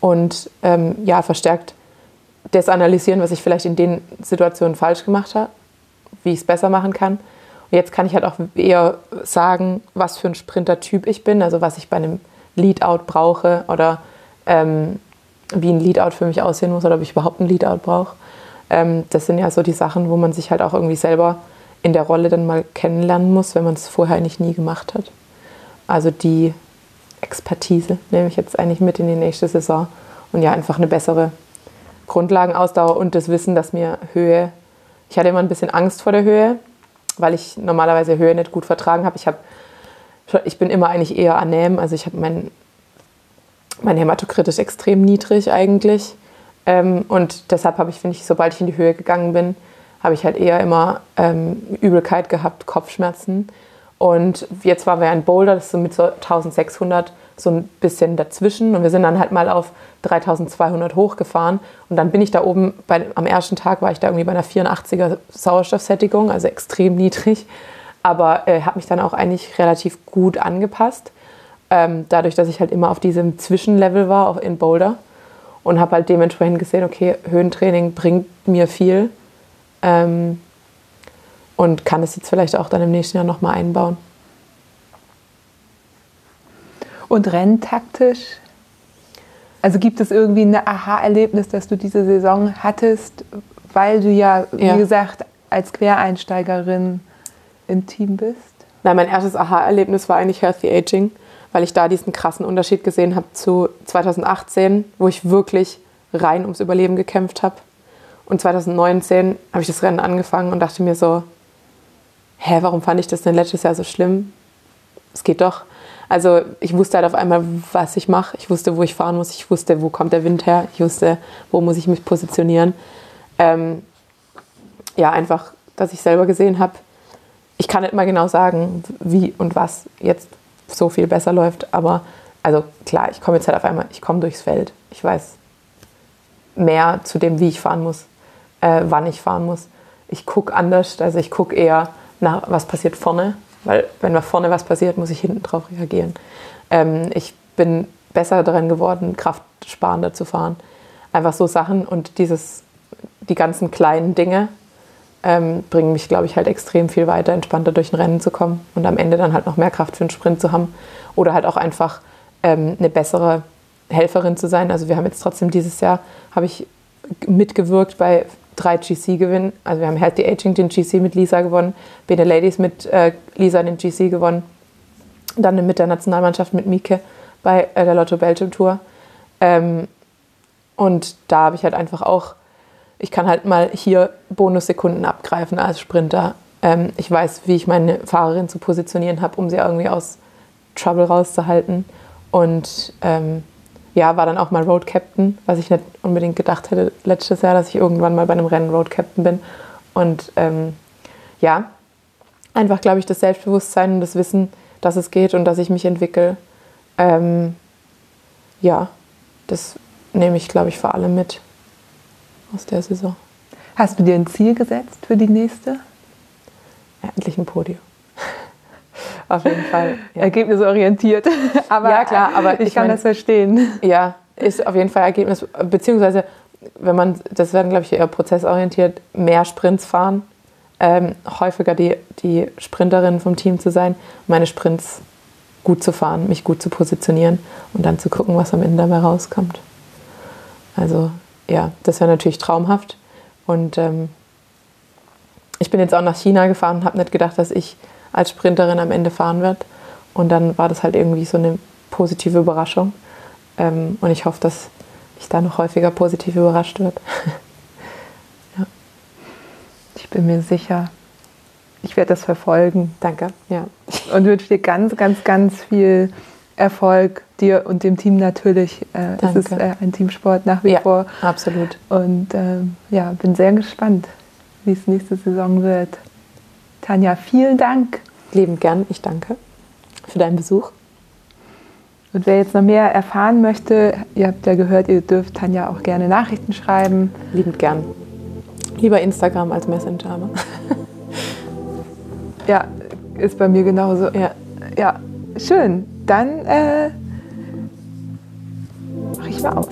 Und ähm, ja, verstärkt das analysieren, was ich vielleicht in den Situationen falsch gemacht habe, wie ich es besser machen kann. Und jetzt kann ich halt auch eher sagen, was für ein Sprintertyp ich bin, also was ich bei einem Leadout brauche oder ähm, wie ein Leadout für mich aussehen muss oder ob ich überhaupt ein Leadout brauche. Ähm, das sind ja so die Sachen, wo man sich halt auch irgendwie selber in der Rolle dann mal kennenlernen muss, wenn man es vorher eigentlich nie gemacht hat. Also die Expertise nehme ich jetzt eigentlich mit in die nächste Saison und ja, einfach eine bessere Grundlagenausdauer und das Wissen, dass mir Höhe, ich hatte immer ein bisschen Angst vor der Höhe, weil ich normalerweise Höhe nicht gut vertragen habe. Ich, hab, ich bin immer eigentlich eher anähm, also ich habe mein, mein Hämatokrit ist extrem niedrig eigentlich ähm, und deshalb habe ich, finde ich, sobald ich in die Höhe gegangen bin, habe ich halt eher immer ähm, Übelkeit gehabt, Kopfschmerzen. Und jetzt waren wir in Boulder, das ist so mit so 1600 so ein bisschen dazwischen. Und wir sind dann halt mal auf 3200 hochgefahren. Und dann bin ich da oben, bei, am ersten Tag war ich da irgendwie bei einer 84er Sauerstoffsättigung, also extrem niedrig. Aber äh, habe mich dann auch eigentlich relativ gut angepasst. Ähm, dadurch, dass ich halt immer auf diesem Zwischenlevel war, auch in Boulder. Und habe halt dementsprechend gesehen, okay, Höhentraining bringt mir viel. Ähm, und kann es jetzt vielleicht auch dann im nächsten Jahr nochmal einbauen. Und renntaktisch? Also gibt es irgendwie ein Aha-Erlebnis, das du diese Saison hattest, weil du ja, wie ja. gesagt, als Quereinsteigerin im Team bist? Nein, mein erstes Aha-Erlebnis war eigentlich Healthy Aging, weil ich da diesen krassen Unterschied gesehen habe zu 2018, wo ich wirklich rein ums Überleben gekämpft habe. Und 2019 habe ich das Rennen angefangen und dachte mir so, hä, warum fand ich das denn letztes Jahr so schlimm? Es geht doch. Also ich wusste halt auf einmal, was ich mache. Ich wusste, wo ich fahren muss. Ich wusste, wo kommt der Wind her. Ich wusste, wo muss ich mich positionieren. Ähm, ja, einfach, dass ich selber gesehen habe. Ich kann nicht mal genau sagen, wie und was jetzt so viel besser läuft. Aber also klar, ich komme jetzt halt auf einmal, ich komme durchs Feld. Ich weiß mehr zu dem, wie ich fahren muss äh, wann ich fahren muss. Ich gucke anders, also ich gucke eher nach, was passiert vorne, weil wenn da vorne was passiert, muss ich hinten drauf reagieren. Ähm, ich bin besser darin geworden, kraftsparender zu fahren. Einfach so Sachen und dieses, die ganzen kleinen Dinge ähm, bringen mich, glaube ich, halt extrem viel weiter, entspannter durch ein Rennen zu kommen und am Ende dann halt noch mehr Kraft für einen Sprint zu haben oder halt auch einfach ähm, eine bessere Helferin zu sein. Also wir haben jetzt trotzdem dieses Jahr, habe ich mitgewirkt bei drei GC-Gewinnen. Also wir haben Healthy Aging den GC mit Lisa gewonnen, Bene Ladies mit äh, Lisa den GC gewonnen. Dann mit der Nationalmannschaft mit Mieke bei äh, der Lotto Belgium Tour. Ähm, und da habe ich halt einfach auch, ich kann halt mal hier Bonussekunden abgreifen als Sprinter. Ähm, ich weiß, wie ich meine Fahrerin zu positionieren habe, um sie irgendwie aus Trouble rauszuhalten. Und ähm, ja, war dann auch mal Road Captain, was ich nicht unbedingt gedacht hätte letztes Jahr, dass ich irgendwann mal bei einem Rennen Road Captain bin. Und ähm, ja, einfach, glaube ich, das Selbstbewusstsein und das Wissen, dass es geht und dass ich mich entwickle. Ähm, ja, das nehme ich, glaube ich, vor allem mit aus der Saison. Hast du dir ein Ziel gesetzt für die nächste? Ja, endlich ein Podium. Auf jeden Fall. Ja. Ergebnisorientiert. aber ja, klar, aber ich, ich kann mein, das verstehen. Ja, ist auf jeden Fall Ergebnis, beziehungsweise, wenn man, das werden, glaube ich, eher prozessorientiert, mehr Sprints fahren, ähm, häufiger die, die Sprinterin vom Team zu sein, meine Sprints gut zu fahren, mich gut zu positionieren und dann zu gucken, was am Ende dabei rauskommt. Also ja, das wäre natürlich traumhaft. Und ähm, ich bin jetzt auch nach China gefahren und habe nicht gedacht, dass ich als Sprinterin am Ende fahren werde. Und dann war das halt irgendwie so eine positive Überraschung. Ähm, und ich hoffe, dass ich da noch häufiger positiv überrascht wird. ja. Ich bin mir sicher, ich werde das verfolgen. Danke. Ja. Und wünsche dir ganz, ganz, ganz viel Erfolg, dir und dem Team natürlich. Äh, es ist äh, ein Teamsport nach wie ja, vor. Absolut. Und äh, ja, bin sehr gespannt, wie es nächste Saison wird. Tanja, vielen Dank. Lieben gern, ich danke für deinen Besuch. Und wer jetzt noch mehr erfahren möchte, ihr habt ja gehört, ihr dürft Tanja auch gerne Nachrichten schreiben. Liebend gern. Lieber Instagram als Messenger. Aber. ja, ist bei mir genauso. Ja, ja schön. Dann äh, mache ich mal aus.